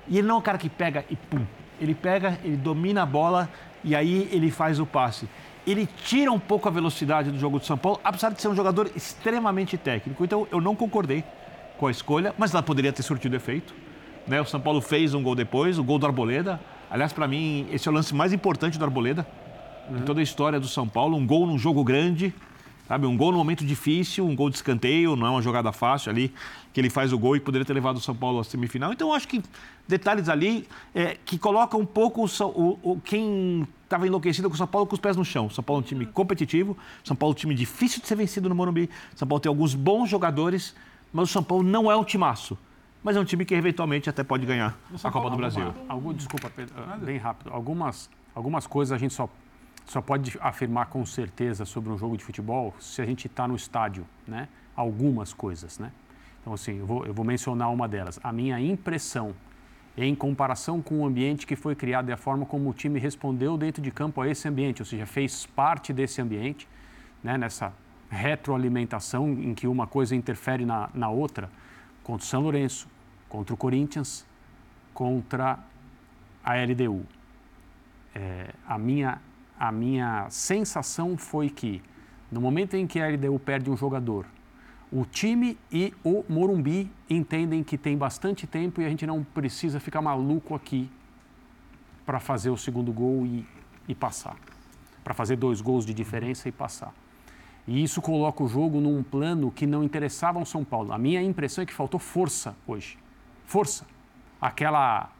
Speaker 5: e ele não é um cara que pega e pum. Ele pega, ele domina a bola e aí ele faz o passe. Ele tira um pouco a velocidade do jogo do São Paulo, apesar de ser um jogador extremamente técnico. Então eu não concordei com a escolha, mas ela poderia ter surtido efeito. Né? O São Paulo fez um gol depois, o gol do Arboleda. Aliás, para mim, esse é o lance mais importante do Arboleda uhum. em toda a história do São Paulo. Um gol num jogo grande, sabe? Um gol num momento difícil, um gol de escanteio, não é uma jogada fácil ali, que ele faz o gol e poderia ter levado o São Paulo à semifinal. Então, eu acho que detalhes ali é, que colocam um pouco o, o, o quem estava enlouquecido com o São Paulo com os pés no chão. São Paulo é um time competitivo, São Paulo é um time difícil de ser vencido no Morumbi, São Paulo tem alguns bons jogadores, mas o São Paulo não é um timaço. Mas é um time que eventualmente até pode ganhar a Copa do Brasil.
Speaker 3: Alguma, algum, desculpa, Pedro, bem rápido. Algumas, algumas coisas a gente só, só pode afirmar com certeza sobre um jogo de futebol se a gente está no estádio, né? Algumas coisas, né? Então, assim, eu vou, eu vou mencionar uma delas. A minha impressão em comparação com o ambiente que foi criado e a forma como o time respondeu dentro de campo a esse ambiente, ou seja, fez parte desse ambiente, né, nessa retroalimentação em que uma coisa interfere na, na outra, contra o São Lourenço, contra o Corinthians, contra a LDU. É, a, minha, a minha sensação foi que, no momento em que a LDU perde um jogador o time e o Morumbi entendem que tem bastante tempo e a gente não precisa ficar maluco aqui para fazer o segundo gol e, e passar. Para fazer dois gols de diferença e passar. E isso coloca o jogo num plano que não interessava ao São Paulo. A minha impressão é que faltou força hoje. Força. Aquela,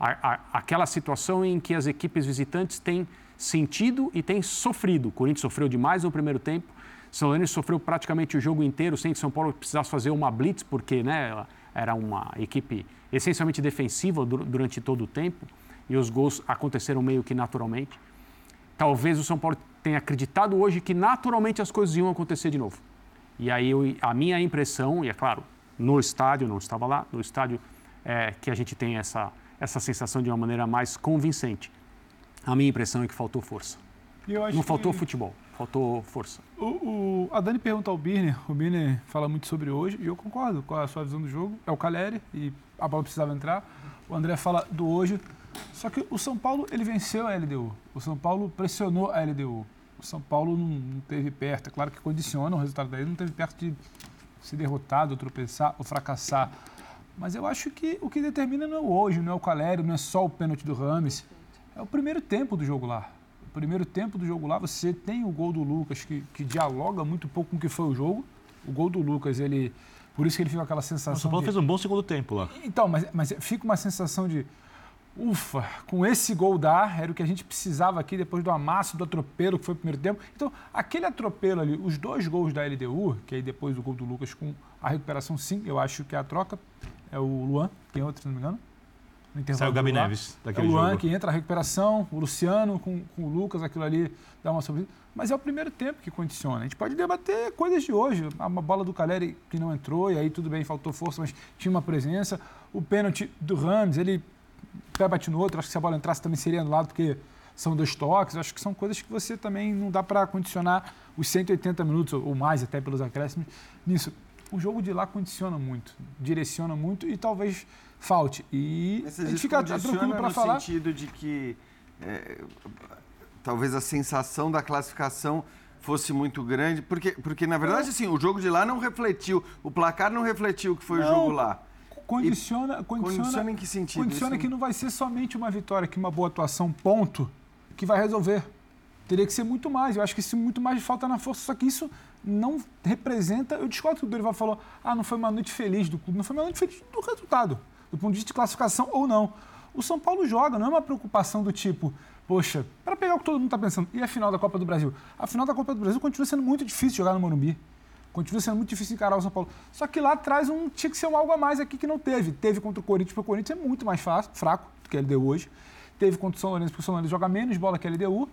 Speaker 3: a, a, aquela situação em que as equipes visitantes têm sentido e têm sofrido. O Corinthians sofreu demais no primeiro tempo, são Lourenço sofreu praticamente o jogo inteiro sem que São Paulo precisasse fazer uma blitz, porque né, era uma equipe essencialmente defensiva durante todo o tempo e os gols aconteceram meio que naturalmente. Talvez o São Paulo tenha acreditado hoje que naturalmente as coisas iam acontecer de novo. E aí eu, a minha impressão, e é claro, no estádio, não estava lá, no estádio é que a gente tem essa, essa sensação de uma maneira mais convincente. A minha impressão é que faltou força. não faltou
Speaker 2: que...
Speaker 3: futebol. Faltou força.
Speaker 2: O, o, a Dani pergunta ao Birner, o Birner fala muito sobre hoje, e eu concordo com a sua visão do jogo. É o Caleri, e a bola precisava entrar. O André fala do hoje. Só que o São Paulo, ele venceu a LDU. O São Paulo pressionou a LDU. O São Paulo não, não teve perto. É claro que condiciona o resultado daí, não teve perto de ser derrotado, ou tropeçar ou fracassar. Mas eu acho que o que determina não é o hoje, não é o Calério, não é só o pênalti do Rames. É o primeiro tempo do jogo lá. O primeiro tempo do jogo lá, você tem o gol do Lucas, que, que dialoga muito pouco com o que foi o jogo. O gol do Lucas, ele. Por isso que ele fica com aquela sensação. O
Speaker 5: São Paulo
Speaker 2: de...
Speaker 5: fez um bom segundo tempo lá.
Speaker 2: Então, mas, mas fica uma sensação de. Ufa, com esse gol dá, era o que a gente precisava aqui depois do amasso, do atropelo que foi o primeiro tempo. Então, aquele atropelo ali, os dois gols da LDU, que aí depois do gol do Lucas com a recuperação, sim, eu acho que é a troca é o Luan, tem outro, se não me engano.
Speaker 5: Saiu o Gabi Neves daquele
Speaker 2: é o Luan
Speaker 5: jogo.
Speaker 2: que entra a recuperação, o Luciano com, com o Lucas, aquilo ali dá uma sobrevida. Mas é o primeiro tempo que condiciona. A gente pode debater coisas de hoje. Uma bola do Caleri que não entrou, e aí tudo bem, faltou força, mas tinha uma presença. O pênalti do Rams, ele pé bate no outro. Acho que se a bola entrasse também seria anulado, porque são dois toques. Acho que são coisas que você também não dá para condicionar os 180 minutos, ou mais até pelos acréscimos, nisso. O jogo de lá condiciona muito, direciona muito e talvez falte. E a gente fica tranquilo para
Speaker 4: no
Speaker 2: falar.
Speaker 4: sentido de que é, talvez a sensação da classificação fosse muito grande, porque, porque na verdade, assim, o jogo de lá não refletiu, o placar não refletiu o que foi o
Speaker 2: Não,
Speaker 4: jogo lá.
Speaker 2: Condiciona, condiciona,
Speaker 4: condiciona em que sentido?
Speaker 2: Condiciona
Speaker 4: Isso-
Speaker 2: que não vai ser somente uma vitória, que uma boa atuação, ponto, que vai resolver. Teria que ser muito mais. Eu acho que isso muito mais falta na força. Só que isso não representa. Eu discordo que o Dorival falou: ah, não foi uma noite feliz do clube. Não foi uma noite feliz do resultado, do ponto de vista de classificação ou não. O São Paulo joga, não é uma preocupação do tipo, poxa, para pegar o que todo mundo está pensando. E a final da Copa do Brasil? A final da Copa do Brasil continua sendo muito difícil jogar no Morumbi. Continua sendo muito difícil encarar o São Paulo. Só que lá atrás um, tinha que ser um algo a mais aqui que não teve. Teve contra o Corinthians, porque o Corinthians é muito mais fácil, fraco do que a LDU hoje. Teve contra o São Lourenço, porque o São Lourenço joga menos bola que a LDU.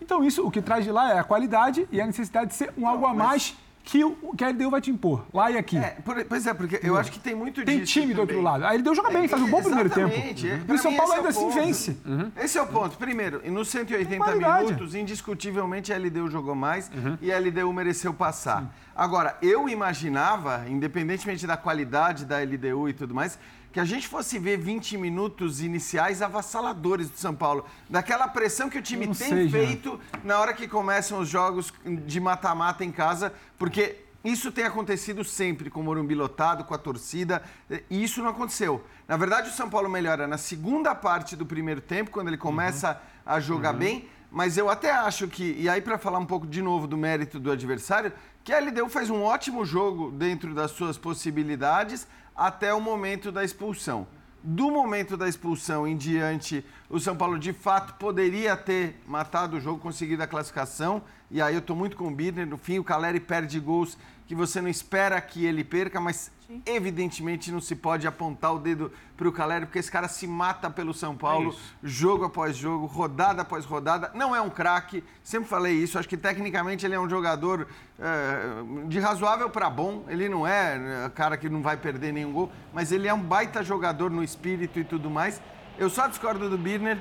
Speaker 2: Então isso, o que traz de lá é a qualidade e a necessidade de ser um algo a mais que, o, que a LDU vai te impor, lá e aqui.
Speaker 4: Por- pois é, porque eu acho que tem muito
Speaker 2: Tem
Speaker 4: disso
Speaker 2: time do outro lado. A LDU joga bem, faz um bom primeiro tempo.
Speaker 4: É,
Speaker 2: E o São Paulo
Speaker 4: é
Speaker 2: ainda
Speaker 4: o
Speaker 2: assim vence.
Speaker 4: Esse é o ponto. Primeiro, nos 180
Speaker 2: qualidade.
Speaker 4: minutos, indiscutivelmente a LDU jogou mais e a LDU mereceu passar. Agora, eu imaginava, independentemente da qualidade da LDU e tudo mais, que a gente fosse ver 20 minutos iniciais avassaladores do São Paulo. Daquela pressão que o time tem
Speaker 2: sei,
Speaker 4: feito na hora que começam os jogos de mata-mata em casa, porque isso tem acontecido sempre com o Morumbi lotado, com a torcida, e isso não aconteceu. Na verdade, o São Paulo melhora na segunda parte do primeiro tempo, quando ele começa a jogar bem, mas eu até acho que, e aí para falar um pouco de novo do mérito do adversário, que a LDU faz um ótimo jogo dentro das suas possibilidades até o momento da expulsão. Do momento da expulsão em diante, o São Paulo de fato poderia ter matado o jogo, conseguido a classificação. E aí eu estou muito com o Birner. No fim, o Caleri perde gols que você não espera que ele perca, mas evidentemente não se pode apontar o dedo para o Caleri, porque esse cara se mata pelo São Paulo, jogo após jogo, rodada após rodada. Não é um craque, sempre falei isso. Acho que tecnicamente ele é um jogador eh, de razoável para bom. Ele não é eh, cara que não vai perder nenhum gol, mas ele é um baita jogador no espírito e tudo mais. Eu só discordo do Birner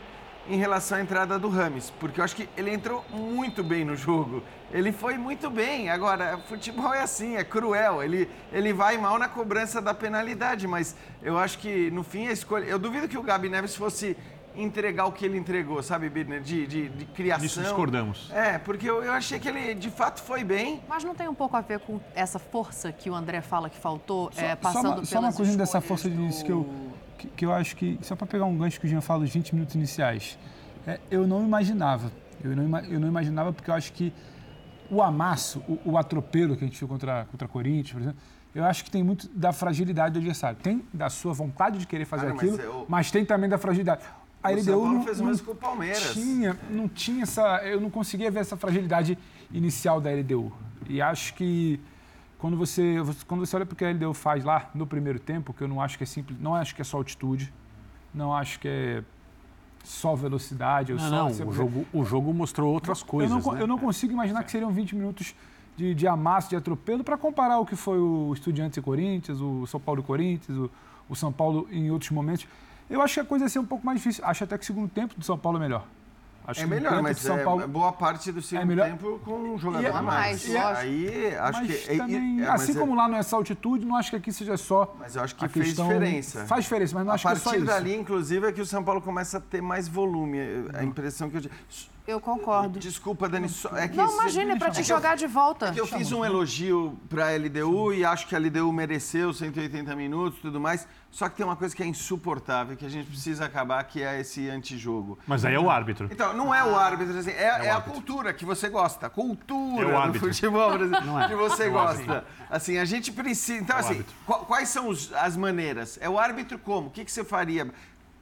Speaker 4: em relação à entrada do Rames, porque eu acho que ele entrou muito bem no jogo. Ele foi muito bem. Agora, futebol é assim, é cruel. Ele, ele vai mal na cobrança da penalidade, mas eu acho que no fim a escolha. Eu duvido que o Gabi Neves fosse entregar o que ele entregou, sabe, Birner? De, de, de criação.
Speaker 5: Nisso discordamos.
Speaker 4: É, porque eu, eu achei que ele de fato foi bem.
Speaker 1: Mas não tem um pouco a ver com essa força que o André fala que faltou,
Speaker 2: Só,
Speaker 1: é,
Speaker 2: só
Speaker 1: passando
Speaker 2: uma, só uma
Speaker 1: pelas
Speaker 2: coisinha dessa força disso que eu, que, que eu acho que, só para pegar um gancho que o Jean fala dos 20 minutos iniciais, é, eu não imaginava. Eu não, eu não imaginava porque eu acho que o amasso, o, o atropelo que a gente viu contra, contra Corinthians, por exemplo, eu acho que tem muito da fragilidade do adversário. Tem da sua vontade de querer fazer
Speaker 4: Cara, mas
Speaker 2: aquilo,
Speaker 4: eu-
Speaker 2: mas tem também da fragilidade. A
Speaker 4: O
Speaker 2: LDU
Speaker 4: São Paulo
Speaker 2: não,
Speaker 4: fez mesmo com o Palmeiras.
Speaker 2: Tinha, não tinha essa. Eu não conseguia ver essa fragilidade inicial da LDU. E acho que quando você, quando você olha para o que a LDU faz lá no primeiro tempo, que eu não acho que é simples, não acho que é só altitude, não acho que é só velocidade.
Speaker 3: Não,
Speaker 2: só,
Speaker 3: não,
Speaker 2: você-
Speaker 3: o jogo, o jogo mostrou outras coisas.
Speaker 2: eu não,
Speaker 3: né?
Speaker 2: eu não consigo imaginar que seriam 20 minutos de, de amasso, de atropelo, para comparar o que foi o Estudiantes e Corinthians, o São Paulo e Corinthians, o, o São Paulo em outros momentos. Eu acho que a coisa ia ser um pouco mais difícil. Acho até que o segundo tempo do São Paulo é melhor. Acho
Speaker 4: é melhor, mas
Speaker 2: São
Speaker 4: é,
Speaker 2: Paulo
Speaker 4: boa parte do segundo
Speaker 2: melhor.
Speaker 4: tempo com um jogador
Speaker 2: E é-
Speaker 4: a mais.
Speaker 2: e é-
Speaker 4: Aí acho
Speaker 2: mas
Speaker 4: que. é-
Speaker 2: também,
Speaker 4: é, mas
Speaker 2: assim
Speaker 4: é-
Speaker 2: como lá não é essa altitude, não acho que aqui seja só.
Speaker 4: Mas eu acho que
Speaker 2: a
Speaker 4: fez
Speaker 2: questão-
Speaker 4: diferença.
Speaker 2: Faz diferença, mas não
Speaker 4: a
Speaker 2: acho que é só
Speaker 4: partir
Speaker 2: isso.
Speaker 4: dali, inclusive, é que o São Paulo começa a ter mais volume. A impressão que eu.
Speaker 1: Eu concordo.
Speaker 4: Desculpa, Dani. só- É que
Speaker 1: Não, imagina, é pra te jogar de volta.
Speaker 4: é que eu fiz um elogio para a LDU e acho que a LDU mereceu 180 minutos e tudo mais. Só que tem uma coisa que é insuportável, que a gente precisa acabar, que é esse antijogo.
Speaker 5: Mas aí é o árbitro.
Speaker 4: Então, não é o árbitro, assim, é, é a cultura que você gosta. Cultura
Speaker 5: É o
Speaker 4: do
Speaker 5: árbitro.
Speaker 4: futebol brasileiro
Speaker 5: é.
Speaker 4: que você
Speaker 5: É o
Speaker 4: gosta. Assim, a gente precisa. Então,
Speaker 5: É o
Speaker 4: assim,
Speaker 5: árbitro.
Speaker 4: qu- quais são os- as maneiras? É o árbitro como? O que, que você faria?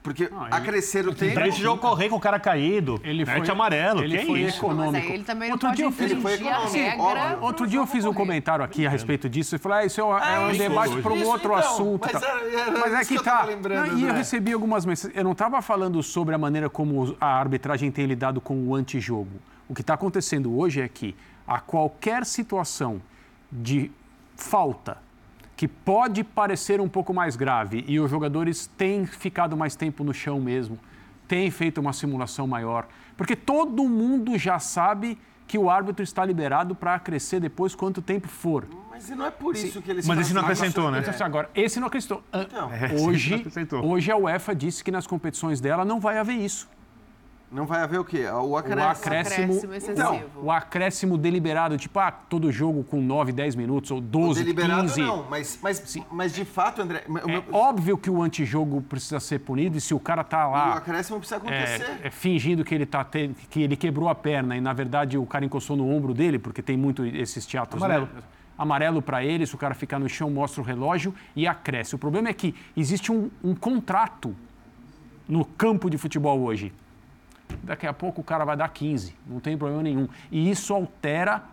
Speaker 4: Porque a crescer o tempo.
Speaker 5: Deixa o jogo correr com o cara caído.
Speaker 3: Ele
Speaker 5: mete
Speaker 3: foi-
Speaker 5: amarelo.
Speaker 3: ele
Speaker 5: que
Speaker 3: foi
Speaker 5: é isso?
Speaker 3: econômico.
Speaker 1: Mas aí ele também não
Speaker 3: Outro
Speaker 1: pode
Speaker 3: dia eu fiz- Ele foi econômico, óbvio.
Speaker 1: pro
Speaker 3: Outro dia eu fiz um comentário aqui a respeito disso. Eu falei, ah, isso é, um- é um
Speaker 4: isso,
Speaker 3: debate para um
Speaker 4: isso,
Speaker 3: outro
Speaker 4: então,
Speaker 3: assunto.
Speaker 4: mas
Speaker 3: e tal.
Speaker 4: era- era
Speaker 3: mas é que
Speaker 4: que eu
Speaker 3: tá. Não, e eu
Speaker 4: André.
Speaker 3: recebi algumas mensagens. Eu não estava falando sobre a maneira como a arbitragem tem lidado com o antijogo. O que está acontecendo hoje é que a qualquer situação de falta que pode parecer um pouco mais grave e os jogadores têm ficado mais tempo no chão mesmo, têm feito uma simulação maior, porque todo mundo já sabe que o árbitro está liberado para acrescer depois quanto tempo for.
Speaker 4: Mas não é por isso que eles
Speaker 5: Mas esse não acrescentou, né?
Speaker 3: Então, agora, esse não acrescentou. Ah,
Speaker 5: É, esse
Speaker 3: hoje,
Speaker 5: não acrescentou.
Speaker 3: hoje a UEFA disse que nas competições dela não vai haver isso.
Speaker 4: Não vai haver o quê? O acréscimo.
Speaker 3: O acréscimo,
Speaker 1: acréscimo excessivo.
Speaker 3: Não, o acréscimo deliberado, tipo, ah, todo jogo com 9, 10 minutos, ou 12,
Speaker 4: Deliberado
Speaker 3: 15.
Speaker 4: não, mas, mas, mas de fato, André. o
Speaker 3: É
Speaker 4: meu-
Speaker 3: óbvio que o antijogo precisa ser punido e se o cara tá
Speaker 4: o
Speaker 3: lá
Speaker 4: acréscimo precisa acontecer.
Speaker 3: é, é, fingindo que ele, tá te- que ele quebrou a perna e, na verdade, o cara encostou no ombro dele, porque tem muito esses teatros.
Speaker 5: Amarelo.
Speaker 3: Né? Amarelo para ele, se o cara ficar no chão, mostra o relógio e acresce. O problema é que existe um, um contrato no campo de futebol hoje. Daqui a pouco o cara vai dar 15, não tem problema nenhum. E isso altera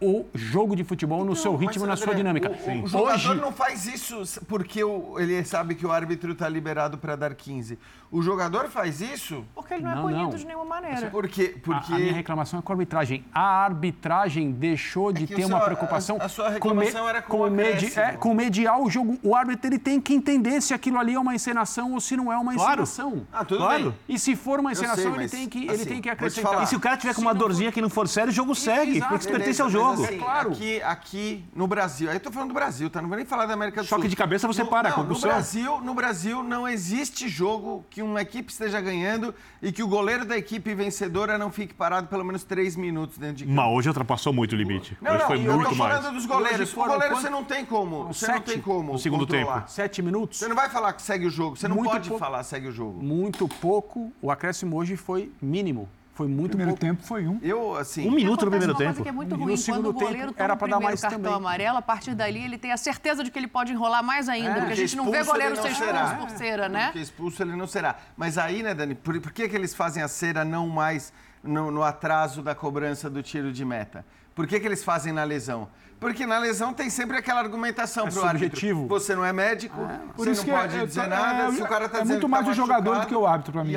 Speaker 3: o jogo de futebol no seu
Speaker 4: Mas,
Speaker 3: ritmo e na sua dinâmica.
Speaker 4: O, o jogador
Speaker 3: Hoje,
Speaker 4: não faz isso porque o- ele sabe que o árbitro está liberado para dar 15. O jogador faz isso
Speaker 1: Porque ele não,
Speaker 3: Não,
Speaker 1: é punido
Speaker 3: não.
Speaker 1: de nenhuma maneira.
Speaker 4: porque.
Speaker 3: a-
Speaker 4: porque...
Speaker 3: a, minha reclamação é com a arbitragem. A arbitragem deixou de
Speaker 4: que
Speaker 3: ter
Speaker 4: o
Speaker 3: uma
Speaker 4: seu-
Speaker 3: preocupação
Speaker 4: a- a sua
Speaker 3: com,
Speaker 4: reclamação era com o
Speaker 3: medi- é, com mediar o jogo. O árbitro ele tem que entender se aquilo ali é uma encenação ou se não é uma
Speaker 5: Claro.
Speaker 3: encenação.
Speaker 4: Ah, tudo
Speaker 5: Claro.
Speaker 4: bem.
Speaker 3: E se for uma
Speaker 4: Eu sei,
Speaker 3: encenação, ele,
Speaker 4: mas,
Speaker 3: tem que, ele
Speaker 4: assim,
Speaker 3: tem que acrescentar.
Speaker 5: E se o cara tiver com uma dorzinha que não for sério, o jogo segue.
Speaker 3: Exato.
Speaker 5: Porque pertence ao
Speaker 4: mas
Speaker 5: jogo.
Speaker 4: assim,
Speaker 3: claro.
Speaker 4: Aqui, aqui no Brasil, aí eu tô falando do Brasil, tá? Não vou nem falar da América do
Speaker 5: Choque
Speaker 4: Sul.
Speaker 5: de cabeça você
Speaker 4: No-
Speaker 5: para,
Speaker 4: não, no
Speaker 5: concussão.
Speaker 4: Brasil, no Brasil não existe jogo que uma equipe esteja ganhando e que o goleiro da equipe vencedora não fique parado pelo menos três minutos dentro de campo.
Speaker 5: Mas hoje ultrapassou muito o limite.
Speaker 4: Não,
Speaker 5: hoje
Speaker 4: não,
Speaker 5: foi
Speaker 4: eu
Speaker 5: muito
Speaker 4: tô
Speaker 5: mais.
Speaker 4: falando dos goleiros. O goleiro
Speaker 3: quanto?
Speaker 4: você não tem como. Você não
Speaker 3: Sete
Speaker 4: tem como.
Speaker 5: no segundo
Speaker 4: controlar.
Speaker 5: tempo.
Speaker 3: Sete minutos.
Speaker 4: Você não vai falar que segue o jogo. Você não
Speaker 3: Muito
Speaker 4: pode
Speaker 3: pouco.
Speaker 4: falar segue o jogo.
Speaker 3: Muito pouco. O acréscimo hoje foi mínimo. Foi muito
Speaker 2: primeiro
Speaker 3: pouco.
Speaker 2: tempo foi um.
Speaker 4: Eu, assim.
Speaker 5: Um minuto no primeiro
Speaker 1: uma coisa
Speaker 5: tempo.
Speaker 1: que é muito
Speaker 3: E no
Speaker 1: ruim.
Speaker 3: segundo
Speaker 1: Quando o goleiro
Speaker 3: tempo era
Speaker 1: o
Speaker 3: pra dar mais
Speaker 1: cartão
Speaker 3: também.
Speaker 1: amarelo, a partir dali ele tem a certeza de que ele pode enrolar mais ainda. porque a gente não vê
Speaker 4: expulso
Speaker 1: goleiro
Speaker 4: ele
Speaker 1: ser
Speaker 4: não
Speaker 1: expulso
Speaker 4: será.
Speaker 1: por cera, né?
Speaker 4: Porque expulso ele não será. Mas aí, né, Dani, por, por que, que eles fazem a cera não mais no, no atraso da cobrança do tiro de meta? Por que, que eles fazem na lesão? Porque na lesão tem sempre aquela argumentação
Speaker 3: É
Speaker 4: pro árbitro.
Speaker 3: subjetivo.
Speaker 4: Você não é médico,
Speaker 2: Por
Speaker 4: você
Speaker 2: isso
Speaker 4: não
Speaker 2: que é-
Speaker 4: pode
Speaker 2: é-
Speaker 4: dizer
Speaker 2: é-
Speaker 4: nada,
Speaker 2: é-
Speaker 4: se o cara tá
Speaker 2: é
Speaker 4: dizendo
Speaker 2: muito
Speaker 4: que
Speaker 2: mais
Speaker 4: tá
Speaker 2: o jogador do que o árbitro pra mim
Speaker 4: e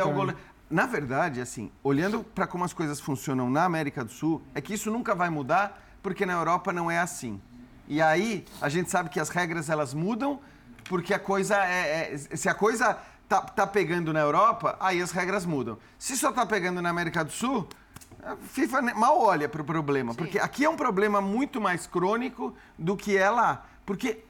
Speaker 4: é. Na verdade, assim, olhando para como as coisas funcionam na América do Sul, é que isso nunca vai mudar, porque na Europa não é assim. E aí, a gente sabe que as regras elas mudam, porque a coisa é. é- se a coisa tá, tá pegando na Europa, aí as regras mudam. Se só tá pegando na América do Sul, a FIFA mal olha para o problema, porque aqui é um problema muito mais crônico do que é lá. Porque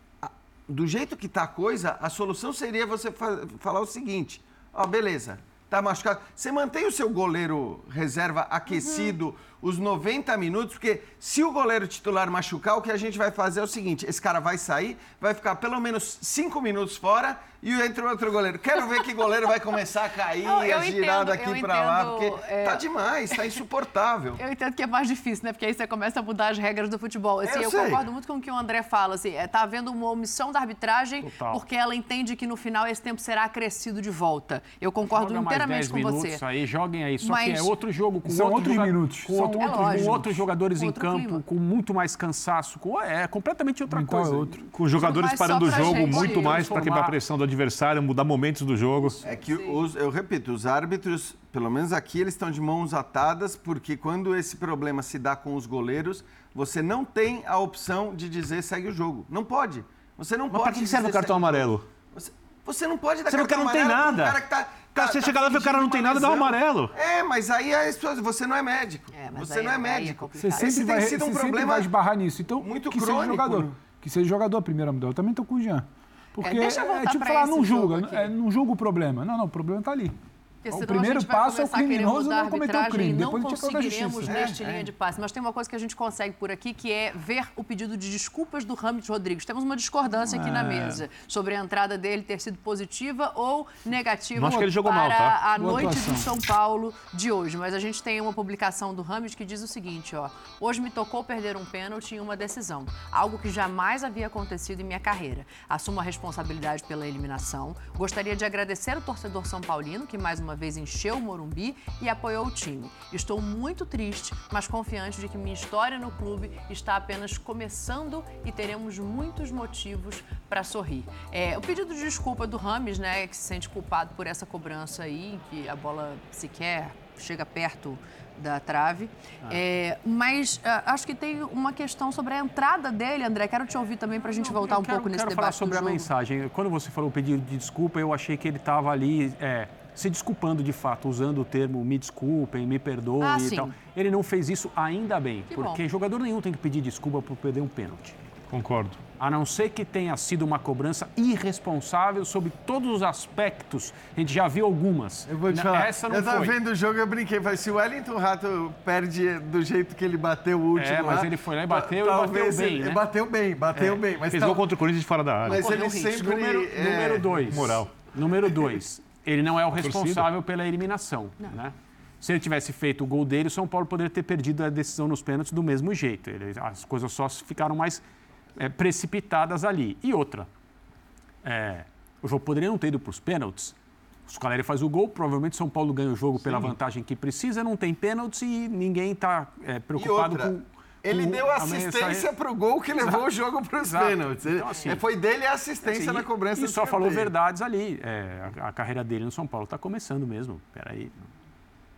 Speaker 4: do jeito que tá a coisa, a solução seria você fa- falar o seguinte: ó, beleza, tá machucado. Você mantém o seu goleiro reserva aquecido os 90 minutos, porque se o goleiro titular machucar, o que a gente vai fazer é o seguinte: esse cara vai sair, vai ficar pelo menos 5 minutos fora e entra outro goleiro. Quero ver que goleiro vai começar a cair,
Speaker 1: Não, eu
Speaker 4: a girar
Speaker 1: entendo,
Speaker 4: daqui
Speaker 1: eu
Speaker 4: para lá, porque
Speaker 1: é,
Speaker 4: tá demais, tá insuportável.
Speaker 1: Eu entendo que é mais difícil, né? Porque aí você começa a mudar as regras do futebol. Assim,
Speaker 4: Eu
Speaker 1: eu concordo muito com o que o André fala. Assim, é, tá havendo uma omissão da arbitragem
Speaker 3: Total.
Speaker 1: porque ela entende que no final esse tempo será acrescido de volta. Eu concordo
Speaker 3: Joga mais
Speaker 1: inteiramente
Speaker 3: 10
Speaker 1: com
Speaker 3: minutos
Speaker 1: você.
Speaker 3: aí, joguem aí. Só
Speaker 1: Mas-
Speaker 3: que é outro jogo com
Speaker 2: São
Speaker 3: outro
Speaker 2: outros minutos.
Speaker 3: Com, outro-
Speaker 1: É
Speaker 3: com
Speaker 1: lógico.
Speaker 3: outros jogadores em
Speaker 1: Outro
Speaker 3: campo,
Speaker 1: clima.
Speaker 3: com muito mais cansaço. Com, é completamente outra
Speaker 2: Mental é
Speaker 3: coisa.
Speaker 2: outro.
Speaker 5: Com os jogadores parando o jogo
Speaker 1: gente
Speaker 5: muito mais para quebrar a pressão do adversário, mudar momentos do jogo.
Speaker 4: É que, os, eu repito, os árbitros, pelo menos aqui, eles estão de mãos atadas, porque quando esse problema se dá com os goleiros, você não tem a opção de dizer segue o jogo. Não pode. Você não
Speaker 5: Mas
Speaker 4: pode.
Speaker 5: para que serve o cartão amarelo?
Speaker 4: Você, você não pode dar
Speaker 5: Você vê que
Speaker 4: cartão
Speaker 5: não tem
Speaker 4: amarelo pra um
Speaker 5: nada.
Speaker 4: cara que tá,
Speaker 5: Cara, você chega lá e vê o cara não tem nada, dá um amarelo.
Speaker 4: É, mas aí as pessoas, você não é médico.
Speaker 1: mas
Speaker 4: você
Speaker 1: aí-
Speaker 4: não é
Speaker 1: é
Speaker 4: médico.
Speaker 1: complicado.
Speaker 2: Você
Speaker 4: Esse
Speaker 2: sempre,
Speaker 4: tem
Speaker 2: vai,
Speaker 4: sido um
Speaker 2: você sempre
Speaker 4: problema
Speaker 2: vai esbarrar nisso. Então,
Speaker 4: muito
Speaker 2: que seja
Speaker 4: crônico.
Speaker 2: jogador. Que seja jogador a primeira mudar. Eu também tô com o Jean. Porque
Speaker 1: deixa eu
Speaker 2: é,
Speaker 1: voltar
Speaker 2: tipo
Speaker 1: pra
Speaker 2: falar, não julga. É, não julga o problema. Não, não, o problema tá ali.
Speaker 1: Porque
Speaker 2: O
Speaker 1: senão
Speaker 2: primeiro
Speaker 1: a gente vai
Speaker 2: passo é o criminoso não cometer o
Speaker 1: arbitragem
Speaker 2: crime,
Speaker 1: e não
Speaker 2: depois a
Speaker 1: conseguiremos neste
Speaker 2: É,
Speaker 1: linha
Speaker 2: é.
Speaker 1: de passe. Mas tem uma coisa que a gente consegue por aqui, que é ver o pedido de desculpas do Rames Rodrigues. Temos uma discordância aqui na
Speaker 5: É.
Speaker 1: mesa sobre a entrada dele ter sido positiva ou negativa
Speaker 5: Não acho que ele jogou
Speaker 1: para
Speaker 5: mal, tá?
Speaker 1: a
Speaker 5: Boa
Speaker 1: noite
Speaker 5: atuação.
Speaker 1: do São Paulo de hoje. Mas a gente tem uma publicação do Rames que diz o seguinte, ó. Hoje me tocou perder um pênalti em uma decisão. Algo que jamais havia acontecido em minha carreira. Assumo a responsabilidade pela eliminação. Gostaria de agradecer o torcedor São Paulino, que mais uma vez encheu o Morumbi e apoiou o time. Estou muito triste, mas confiante de que minha história no clube está apenas começando e teremos muitos motivos para sorrir. É, o pedido de desculpa do Rames, né, que se sente culpado por essa cobrança aí, que a bola sequer chega perto da trave. É, mas ah, acho que tem uma questão sobre a entrada dele, André. Quero te ouvir também para a gente voltar
Speaker 3: Eu
Speaker 1: um
Speaker 3: quero,
Speaker 1: pouco nesse
Speaker 3: quero
Speaker 1: debate
Speaker 3: falar sobre a mensagem. Quando você falou pedido de desculpa, eu achei que ele estava ali é, se desculpando de fato, usando o termo me desculpem, me perdoem
Speaker 1: Ah,
Speaker 3: e
Speaker 1: sim.
Speaker 3: tal. Ele não fez isso ainda bem,
Speaker 1: Que
Speaker 3: porque
Speaker 1: bom.
Speaker 3: jogador nenhum tem que pedir desculpa por perder um pênalti.
Speaker 5: Concordo.
Speaker 3: A não ser que tenha sido uma cobrança irresponsável sobre todos os aspectos. A gente já viu algumas.
Speaker 4: Eu vou te
Speaker 3: Na-
Speaker 4: falar.
Speaker 3: Essa não
Speaker 4: eu tava
Speaker 3: foi.
Speaker 4: vendo o jogo, eu brinquei. Falei, se o Wellington Rato perde do jeito que ele bateu o último
Speaker 3: É, mas
Speaker 4: lá,
Speaker 3: ele foi lá e bateu e
Speaker 4: talvez
Speaker 3: bateu bem,
Speaker 4: ele-
Speaker 3: né?
Speaker 4: Bateu bem, bateu
Speaker 3: É.
Speaker 4: bem. Mas
Speaker 5: Fez
Speaker 4: tal-
Speaker 5: gol contra o Corinthians de fora da área.
Speaker 4: Mas ele sempre...
Speaker 3: Número,
Speaker 4: é,
Speaker 3: número dois.
Speaker 5: Moral.
Speaker 3: Número dois. Ele não é o responsável pela eliminação. Né? Se ele tivesse feito o gol dele, o São Paulo poderia ter perdido a decisão nos pênaltis do mesmo jeito. Ele- as coisas só ficaram mais é, precipitadas ali. E outra, é, o jogo poderia não ter ido para os pênaltis. O Caleri faz o gol, provavelmente o São Paulo ganha o jogo pela vantagem que precisa, não tem pênaltis e ninguém está
Speaker 4: E
Speaker 3: preocupado
Speaker 4: outra,
Speaker 3: com.
Speaker 4: Ele
Speaker 3: com
Speaker 4: deu assistência
Speaker 3: mensagem-
Speaker 4: pro gol que levou
Speaker 3: Exato.
Speaker 4: o jogo para os pênaltis.
Speaker 3: Então, assim,
Speaker 4: é, Foi dele a assistência
Speaker 3: Assim,
Speaker 4: na cobrança
Speaker 3: E
Speaker 4: do
Speaker 3: só falou verdades ali. É, a, a carreira dele no São Paulo está começando mesmo. Peraí.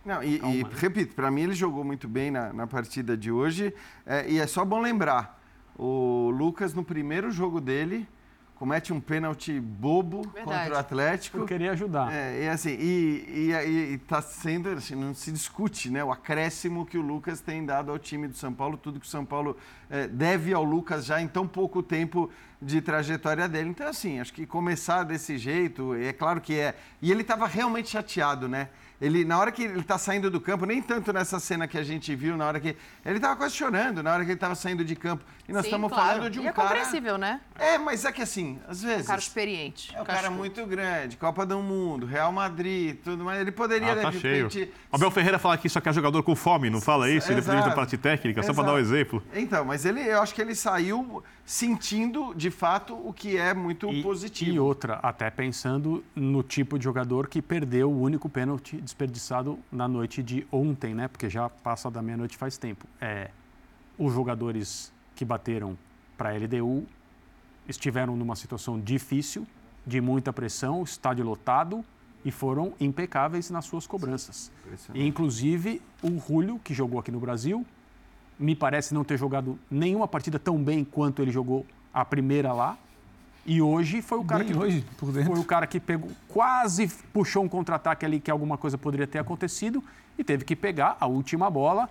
Speaker 4: Não, e, e,
Speaker 3: né?
Speaker 4: repito, para mim ele jogou muito bem na, na partida de hoje. é, e é só bom lembrar: o Lucas, no primeiro jogo dele, comete um pênalti bobo
Speaker 1: Verdade.
Speaker 4: contra o Atlético.
Speaker 3: Eu queria ajudar.
Speaker 4: É, e assim, e, e, tá sendo, assim, não se discute, né? O acréscimo que o Lucas tem dado ao time do São Paulo, tudo que o São Paulo é, deve ao Lucas já em tão pouco tempo de trajetória dele. Então, assim, acho que começar desse jeito, é claro que é. E ele estava realmente chateado, né? Ele, na hora que ele está saindo do campo, nem tanto nessa cena que a gente viu, na hora que. Ele estava quase chorando na hora que ele estava saindo de campo. E nós
Speaker 1: Sim,
Speaker 4: estamos
Speaker 1: claro.
Speaker 4: falando de um
Speaker 1: e é
Speaker 4: cara.
Speaker 1: compreensível, né?
Speaker 4: É, mas é que assim, às vezes.
Speaker 1: Um cara experiente.
Speaker 4: É um cara muito grande, Copa do Mundo, Real Madrid, tudo mais. Ele poderia,
Speaker 5: Ah, tá
Speaker 4: de
Speaker 5: cheio.
Speaker 4: repente.
Speaker 5: Abel Ferreira fala que isso aqui é jogador com fome, não fala isso? Ele precisa da
Speaker 4: Exato.
Speaker 5: parte técnica, só para dar um
Speaker 4: Exato.
Speaker 5: exemplo.
Speaker 4: Então, mas ele, eu acho que ele saiu sentindo, de fato, o que é muito positivo.
Speaker 3: E outra, até pensando no tipo de jogador que perdeu o único pênalti desperdiçado na noite de ontem, né? Porque já passa da meia-noite faz tempo. É, os jogadores que bateram para a LDU estiveram numa situação difícil, de muita pressão, estádio lotado e foram impecáveis nas suas cobranças. E, inclusive, o Julio, que jogou aqui no Brasil, me parece não ter jogado nenhuma partida tão bem quanto ele jogou a primeira lá. E hoje foi o cara
Speaker 2: Bem
Speaker 3: que
Speaker 2: hoje, por dentro.
Speaker 3: foi o cara que pegou, quase puxou um contra-ataque ali que alguma coisa poderia ter acontecido e teve que pegar a última bola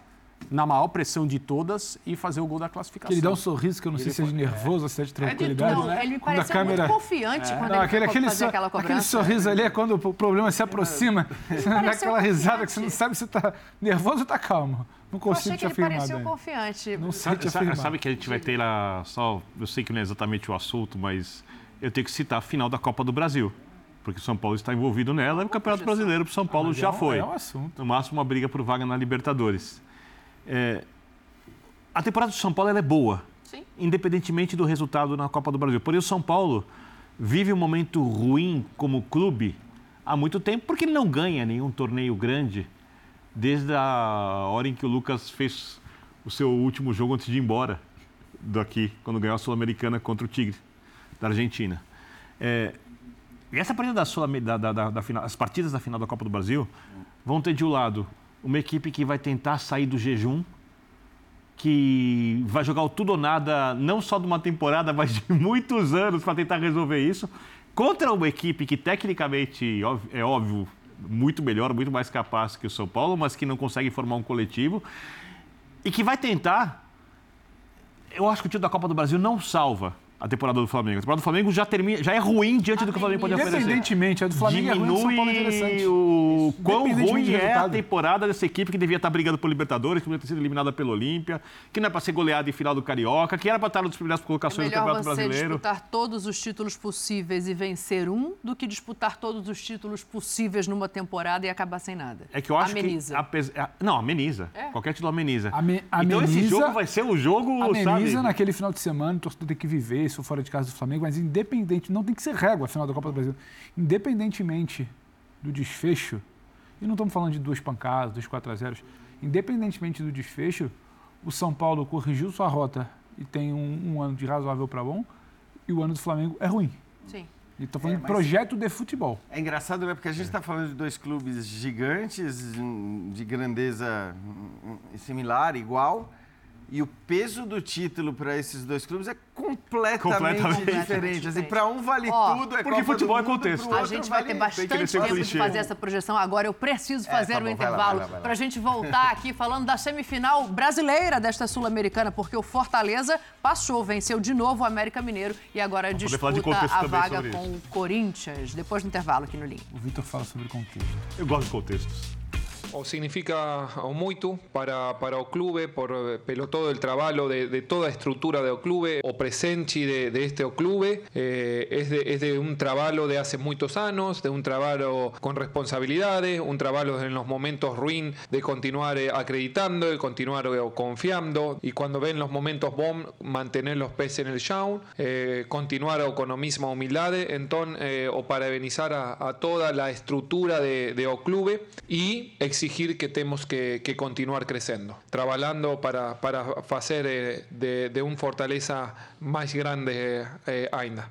Speaker 3: na maior pressão de todas e fazer o gol da classificação.
Speaker 2: Que ele dá um sorriso que eu não sei
Speaker 3: Ele
Speaker 2: se é de nervoso ou se é de tranquilidade.
Speaker 1: Não, ele me pareceu
Speaker 2: câmera-
Speaker 1: muito confiante quando
Speaker 2: Não,
Speaker 1: ele
Speaker 2: aquele, aquele,
Speaker 1: fazer aquela
Speaker 2: aquele
Speaker 1: cobrança.
Speaker 2: sorriso ali é quando o problema se aproxima. Você dá aquela risada que você não sabe se está nervoso ou está calmo. Não
Speaker 1: Eu
Speaker 2: consigo
Speaker 1: achei
Speaker 2: te
Speaker 1: que ele pareceu confiante.
Speaker 2: Não sei
Speaker 5: Sabe,
Speaker 2: te
Speaker 5: sabe-
Speaker 2: afirmar.
Speaker 5: sabe que a gente vai ter lá só. Eu sei que não é exatamente o assunto, mas eu tenho que citar a final da Copa do Brasil. Porque o São Paulo está envolvido nela e o Campeonato Brasileiro para o São Paulo
Speaker 2: é
Speaker 5: já
Speaker 2: um-
Speaker 5: foi.
Speaker 2: é um assunto.
Speaker 5: No máximo, uma briga por vaga na Libertadores. É, a temporada do São Paulo é boa,
Speaker 1: Sim.
Speaker 5: independentemente do resultado na Copa do Brasil. Porém, o São Paulo vive um momento ruim como clube há muito tempo, porque ele não ganha nenhum torneio grande desde a hora em que o Lucas fez o seu último jogo antes de ir embora daqui, quando ganhou a Sul-Americana contra o Tigre, da Argentina. É, e essa partida da Sul da, da, da, da final, as partidas da final da Copa do Brasil vão ter de um lado uma equipe que vai tentar sair do jejum, que vai jogar o tudo ou nada, não só de uma temporada, mas de muitos anos para tentar resolver isso, contra uma equipe que tecnicamente, é óbvio, muito melhor, muito mais capaz que o São Paulo, mas que não consegue formar um coletivo e que vai tentar. Eu acho que o título da Copa do Brasil não salva a temporada do Flamengo. A temporada do Flamengo já, termina, já é ruim diante do que o Flamengo pode oferecer.
Speaker 2: Independentemente, a do Flamengo
Speaker 5: Diminui
Speaker 2: é ruim, São Paulo é interessante.
Speaker 5: o quão ruim
Speaker 2: do
Speaker 5: é a temporada dessa equipe que devia estar brigando por Libertadores, que devia ter sido eliminada pelo Olímpia, que não é para ser goleada em final do Carioca, que era para estar nas primeiras
Speaker 1: É
Speaker 5: colocações do
Speaker 1: melhor
Speaker 5: Campeonato
Speaker 1: você
Speaker 5: Brasileiro.
Speaker 1: disputar todos os títulos possíveis e vencer um do que disputar todos os títulos possíveis numa temporada e acabar sem nada.
Speaker 5: É que eu acho
Speaker 1: Ameniza.
Speaker 5: que. apes- é, Não, ameniza.
Speaker 1: É.
Speaker 5: Qualquer título ameniza.
Speaker 2: Ame-
Speaker 5: Então esse
Speaker 2: ameniza-
Speaker 5: jogo vai ser um jogo,
Speaker 2: Ameniza
Speaker 5: sabe?
Speaker 2: naquele final de semana, o torcedor tem que viver, isso fora de casa do Flamengo, mas independente, não tem que ser régua a final da Copa do Brasil. Independentemente do desfecho, e não estamos falando de duas pancadas, dois 4 a 0 independentemente do desfecho, o São Paulo corrigiu sua rota e tem um, um ano de razoável para bom, e o ano do Flamengo é ruim.
Speaker 1: Sim.
Speaker 2: E estou falando
Speaker 4: É,
Speaker 2: de projeto de futebol.
Speaker 4: É engraçado, né? Porque a gente está falando de dois clubes gigantes, de grandeza similar, igual. E o peso do título para esses dois clubes é completamente,
Speaker 5: Completamente
Speaker 4: diferente. Assim, para um vale
Speaker 1: Ó,
Speaker 4: tudo, é
Speaker 5: porque
Speaker 4: Copa
Speaker 5: futebol é
Speaker 4: Mundo, pro
Speaker 5: contexto.
Speaker 1: A gente vai
Speaker 4: vale-
Speaker 1: ter bastante tempo de
Speaker 5: clichê.
Speaker 1: fazer essa projeção. Agora eu preciso fazer
Speaker 4: tá
Speaker 1: o
Speaker 4: bom,
Speaker 1: intervalo para a gente voltar aqui falando da semifinal brasileira desta Sul-Americana, porque o Fortaleza passou, venceu de novo o América Mineiro e agora
Speaker 5: de
Speaker 1: disputa a vaga com o Corinthians. Depois do intervalo aqui no Link.
Speaker 2: O Vitor fala sobre contexto.
Speaker 5: Eu gosto de contextos.
Speaker 18: O significa muito para, para o clube, por, pelo todo el trabajo de, de toda a estructura do clube, o presente de, de este clube, eh, es, de, es de un trabajo de hace muchos años, de un trabajo con responsabilidades, un trabajo en los momentos ruin de continuar eh, acreditando, de continuar eh, confiando, y cuando ven los momentos bom, mantener los pies en el show, eh, continuar o con la misma humildad, entonces, eh, o parabenizar a, a toda la estructura de, de o clube y exigir que tenemos que, que continuar creciendo, trabajando para, para hacer eh, de, de un fortaleza más grande eh, ainda.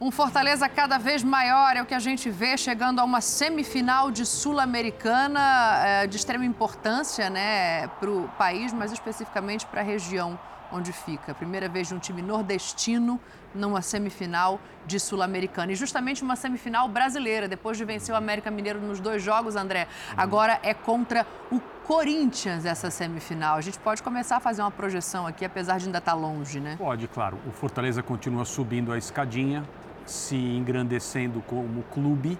Speaker 1: Um Fortaleza cada vez maior é o que a gente vê chegando a uma semifinal de Sul-Americana eh, de extrema importância né, para o país, mas especificamente para a região onde fica. Primeira vez de um time nordestino numa semifinal de Sul-Americana. E justamente uma semifinal brasileira, depois de vencer o América Mineiro nos dois jogos, André. Agora é contra o Corinthians essa semifinal. A gente pode começar a fazer uma projeção aqui, apesar de ainda estar longe, né?
Speaker 3: Pode, claro. O Fortaleza continua subindo a escadinha, se engrandecendo como clube,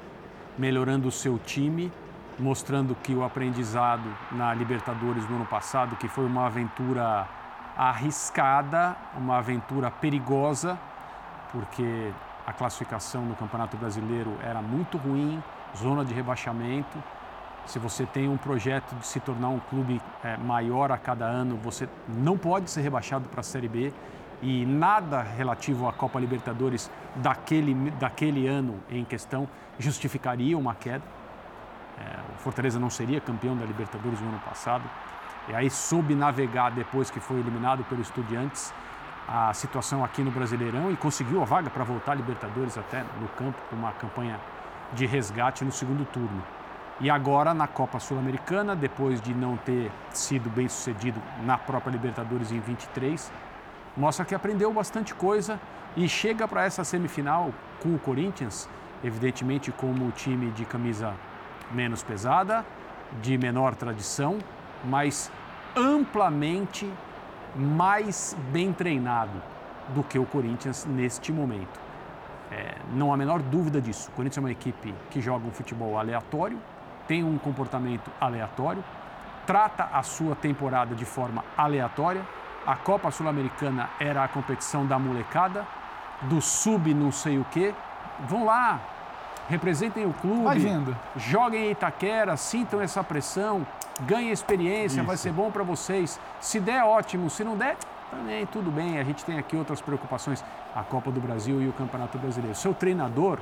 Speaker 3: melhorando o seu time, mostrando que o aprendizado na Libertadores do ano passado, que foi uma aventura arriscada, uma aventura perigosa, porque a classificação no Campeonato Brasileiro era muito ruim, zona de rebaixamento. Se você tem um projeto de se tornar um clube eh, maior a cada ano, você não pode ser rebaixado para a Série B e nada relativo à Copa Libertadores daquele, daquele ano em questão justificaria uma queda. É, o Fortaleza não seria campeão da Libertadores no ano passado. E aí soube navegar depois que foi eliminado pelo Estudiantes a situação aqui no Brasileirão e conseguiu a vaga para voltar à Libertadores até no campo com uma campanha de resgate no segundo turno. E agora na Copa Sul-Americana, depois de não ter sido bem sucedido na própria Libertadores em 23, mostra que aprendeu bastante coisa e chega para essa semifinal com o Corinthians, evidentemente como o time de camisa menos pesada, de menor tradição, mas amplamente mais bem treinado do que o Corinthians neste momento. É, não há a menor dúvida disso. O Corinthians é uma equipe que joga um futebol aleatório, tem um comportamento aleatório, trata a sua temporada de forma aleatória. A Copa Sul-Americana era a competição da molecada, do sub não sei o quê. Vão lá, representem o clube, joguem em Itaquera, sintam essa pressão, ganhem experiência,
Speaker 5: Isso.
Speaker 3: vai ser bom para vocês. Se der, ótimo. Se não der, também tudo bem. A gente tem aqui outras preocupações, a Copa do Brasil e o Campeonato Brasileiro. Seu treinador,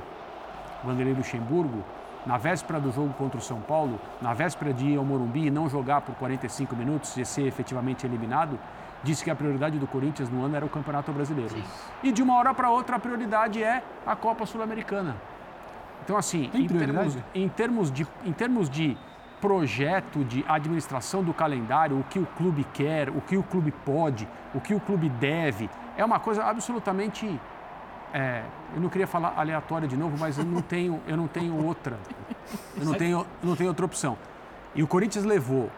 Speaker 3: Vanderlei Luxemburgo, na véspera do jogo contra o São Paulo, na véspera de ir ao Morumbi e não jogar por 45 minutos e ser efetivamente eliminado, disse que a prioridade do Corinthians no ano era o Campeonato Brasileiro. E de uma hora para outra a prioridade é a Copa Sul-Americana. Então, assim, em termos, em, termos de, em termos de projeto de administração do calendário, o que o clube quer, o que o clube pode, o que o clube deve, é uma coisa absolutamente. é, eu não queria falar aleatória de novo, mas eu não tenho, eu não tenho outra. Eu não tenho, eu não tenho outra opção. E o Corinthians levou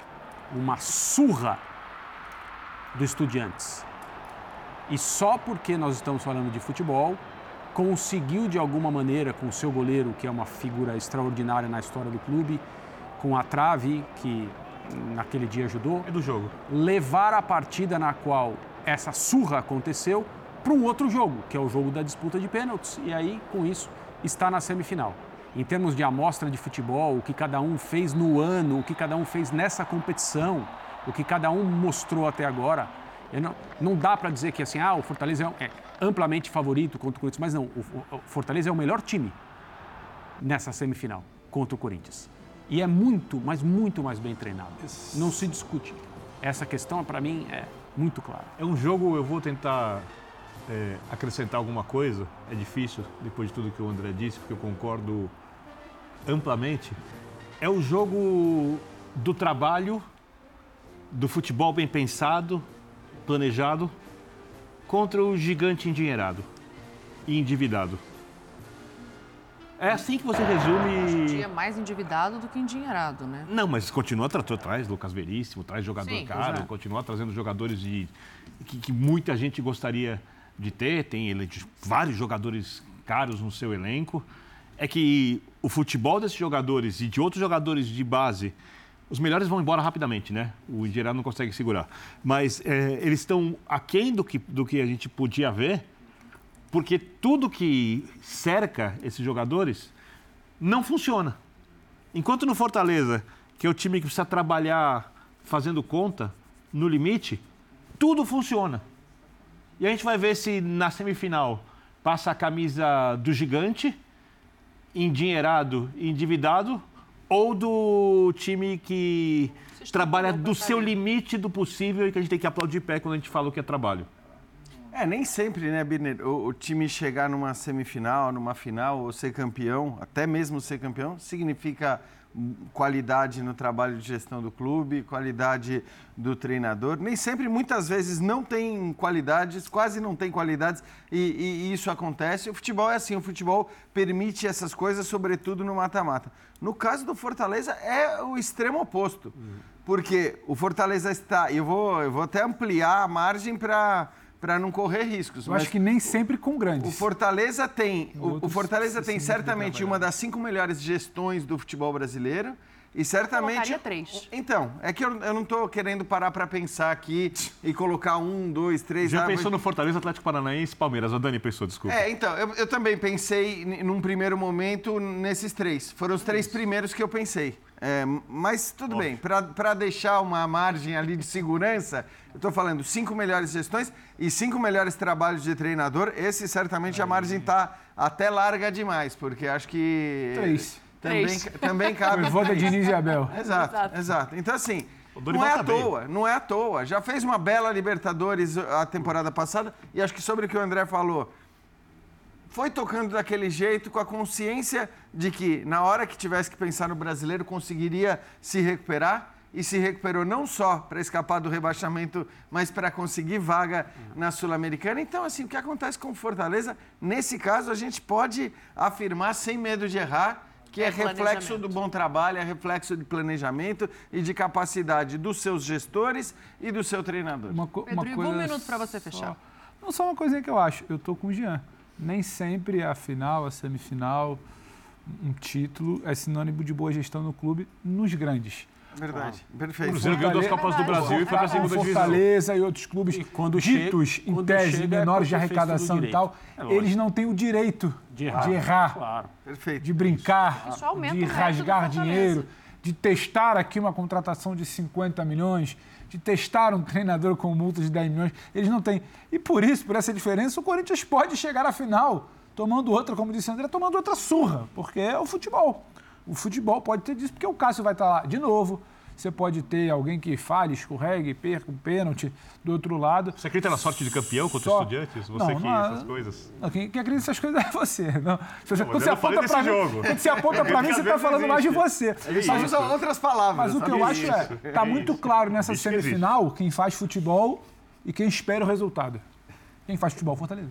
Speaker 3: uma surra do Estudiantes E só porque nós estamos falando de futebol, conseguiu de alguma maneira, com o seu goleiro, que é uma figura extraordinária na história do clube, com a trave, que naquele dia ajudou.
Speaker 5: É do jogo.
Speaker 3: Levar a partida na qual essa surra aconteceu para um outro jogo, que é o jogo da disputa de pênaltis. E aí, com isso, está na semifinal. Em termos de amostra de futebol, o que cada um fez no ano, o que cada um fez nessa competição, o que cada um mostrou até agora, não, não dá para dizer que assim, ah, o Fortaleza é, amplamente favorito contra o Corinthians, mas não, o, o Fortaleza é o melhor time nessa semifinal contra o Corinthians. E é muito, mas muito mais bem treinado. Não se discute. Essa questão, para mim, é muito clara.
Speaker 5: É um jogo, eu vou tentar é, acrescentar alguma coisa. É difícil, depois de tudo que o André disse, porque eu concordo amplamente. É o jogo do trabalho, do futebol bem pensado, planejado, contra o gigante endinheirado e endividado. É assim que você resume.
Speaker 1: Hoje em dia é mais endividado do que endinheirado, né?
Speaker 5: Não, mas continua traz Lucas Veríssimo, traz jogador
Speaker 1: Sim,
Speaker 5: caro, continua trazendo jogadores de, que, que muita gente gostaria de ter. Tem ele, vários jogadores caros no seu elenco. É que o futebol desses jogadores e de outros jogadores de base, os melhores vão embora rapidamente, né? O endinheirado não consegue segurar. Mas é, eles estão aquém do que, do que a gente podia ver porque tudo que cerca esses jogadores não funciona. Enquanto no Fortaleza, que é o time que precisa trabalhar fazendo conta, no limite, tudo funciona. E a gente vai ver se na semifinal passa a camisa do gigante, endinheirado, endividado, ou do time que trabalha do seu limite do possível e que a gente tem que aplaudir pé quando a gente fala o que é trabalho.
Speaker 4: É, nem sempre, né, Birner? O, o, time chegar numa semifinal, numa final, ou ser campeão, até mesmo ser campeão, significa qualidade no trabalho de gestão do clube, qualidade do treinador. Nem sempre, muitas vezes, não tem qualidades, quase não tem qualidades, e, e, e isso acontece. O futebol é assim, o futebol permite essas coisas, sobretudo no mata-mata. No caso do Fortaleza, é o extremo oposto. Porque o Fortaleza está. Eu vou, eu vou até ampliar a margem para para não correr riscos.
Speaker 2: Eu acho que nem sempre com grandes.
Speaker 4: O Fortaleza tem, o, o Fortaleza tem certamente uma das cinco melhores gestões do futebol brasileiro. E certamente.
Speaker 1: Eu três.
Speaker 4: Então, é que eu, eu não estou querendo parar para pensar aqui e colocar um, dois, três.
Speaker 5: Já
Speaker 4: ah,
Speaker 5: pensou
Speaker 4: mas-
Speaker 5: no Fortaleza, Atlético Paranaense, Palmeiras? O Dani pensou, desculpa.
Speaker 4: É, então, eu, eu também pensei num primeiro momento nesses três. Foram os três primeiros que eu pensei. É, mas tudo bem, para deixar uma margem ali de segurança, eu estou falando cinco melhores gestões e cinco melhores trabalhos de treinador. Esse certamente a margem está até larga demais, porque acho que.
Speaker 2: Três.
Speaker 4: Também,
Speaker 2: Três.
Speaker 4: também cabe. Três.
Speaker 2: Diniz e Abel.
Speaker 4: Exato, exato, Então, assim, não é
Speaker 5: tá
Speaker 4: à
Speaker 5: bem.
Speaker 4: toa, não é à toa. Já fez uma bela Libertadores a temporada passada e acho que sobre o que o André falou, foi tocando daquele jeito com a consciência de que na hora que tivesse que pensar no brasileiro conseguiria se recuperar e se recuperou não só para escapar do rebaixamento, mas para conseguir vaga na Sul-Americana. Então, assim, o que acontece com o Fortaleza, nesse caso, a gente pode afirmar sem medo de errar que é,
Speaker 1: É
Speaker 4: reflexo do bom trabalho, é reflexo de planejamento e de capacidade dos seus gestores e do seu treinador.
Speaker 2: Uma, co-
Speaker 1: Pedro,
Speaker 2: uma coisa
Speaker 1: um minuto para você
Speaker 2: só-
Speaker 1: fechar.
Speaker 2: Não, só uma coisinha que eu acho. Eu tô com o Jean. Nem sempre a final, a semifinal, um título é sinônimo de boa gestão no clube nos grandes.
Speaker 4: Verdade, perfeito.
Speaker 5: Cruzeiro ganhou duas Copas do Brasil e foi pra segunda divisão.
Speaker 2: Fortaleza e outros clubes
Speaker 3: quando
Speaker 2: ditos,
Speaker 3: chega-
Speaker 2: em
Speaker 3: quando
Speaker 2: tese,
Speaker 3: chega é
Speaker 2: menores de arrecadação e tal,
Speaker 3: É
Speaker 2: eles não têm o direito
Speaker 3: De errar.
Speaker 2: de errar,
Speaker 3: Claro.
Speaker 2: De brincar, de
Speaker 1: o
Speaker 2: rasgar dinheiro, de testar aqui uma contratação de 50 milhões, de testar um treinador com multa de 10 milhões. Eles não têm. E por isso, por essa diferença, o Corinthians pode chegar à final tomando outra, como disse o André, tomando outra surra, porque é o futebol. O futebol pode ter disso, porque o Cássio vai estar lá de novo. Você pode ter alguém que falhe, escorregue, perca um pênalti do outro lado.
Speaker 5: Você acredita na sorte de campeão contra
Speaker 2: Só-
Speaker 5: o Estudiantes? Você
Speaker 2: Não,
Speaker 5: que
Speaker 2: não,
Speaker 5: essas coisas.
Speaker 2: Não, quem, quem acredita nessas coisas é você. Não. Se você
Speaker 5: Não,
Speaker 2: quando você aponta pra mim,
Speaker 5: jogo.
Speaker 2: quando você aponta pra mim, você está falando mais de você.
Speaker 5: existe.
Speaker 4: Eles
Speaker 2: Mas,
Speaker 4: usam outras palavras.
Speaker 2: mas o que eu
Speaker 4: sabe?
Speaker 2: acho é, tá muito claro nessa
Speaker 5: existe.
Speaker 2: semifinal quem faz futebol e quem espera o resultado. Quem faz futebol, Fortaleza.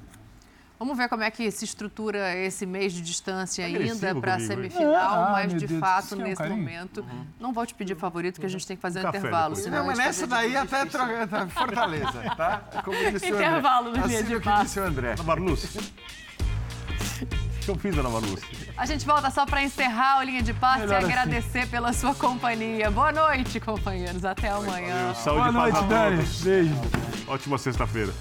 Speaker 1: Vamos ver como é que se estrutura esse mês de distância ainda para a semifinal,
Speaker 2: Ah,
Speaker 1: mas de
Speaker 2: Deus,
Speaker 1: fato,
Speaker 2: isso é um
Speaker 1: nesse
Speaker 2: carinho.
Speaker 1: momento, não vou te pedir favorito, que a gente tem que fazer um
Speaker 5: Café
Speaker 1: intervalo. senão
Speaker 4: Não, mas nessa daí até troca, Fortaleza, tá? Como disse
Speaker 1: Intervalo
Speaker 4: o
Speaker 1: do
Speaker 4: André.
Speaker 1: dia
Speaker 4: Assina
Speaker 1: de
Speaker 4: o que disse o André.
Speaker 5: Ana que eu fiz, Ana Marluce?
Speaker 1: A gente volta só para encerrar o Linha de Passe
Speaker 5: Melhor
Speaker 1: e
Speaker 5: assim.
Speaker 1: agradecer pela sua companhia. Boa noite, companheiros. Até amanhã.
Speaker 5: Saúde
Speaker 2: Boa noite, Dani. Beijo.
Speaker 5: Ótima sexta-feira.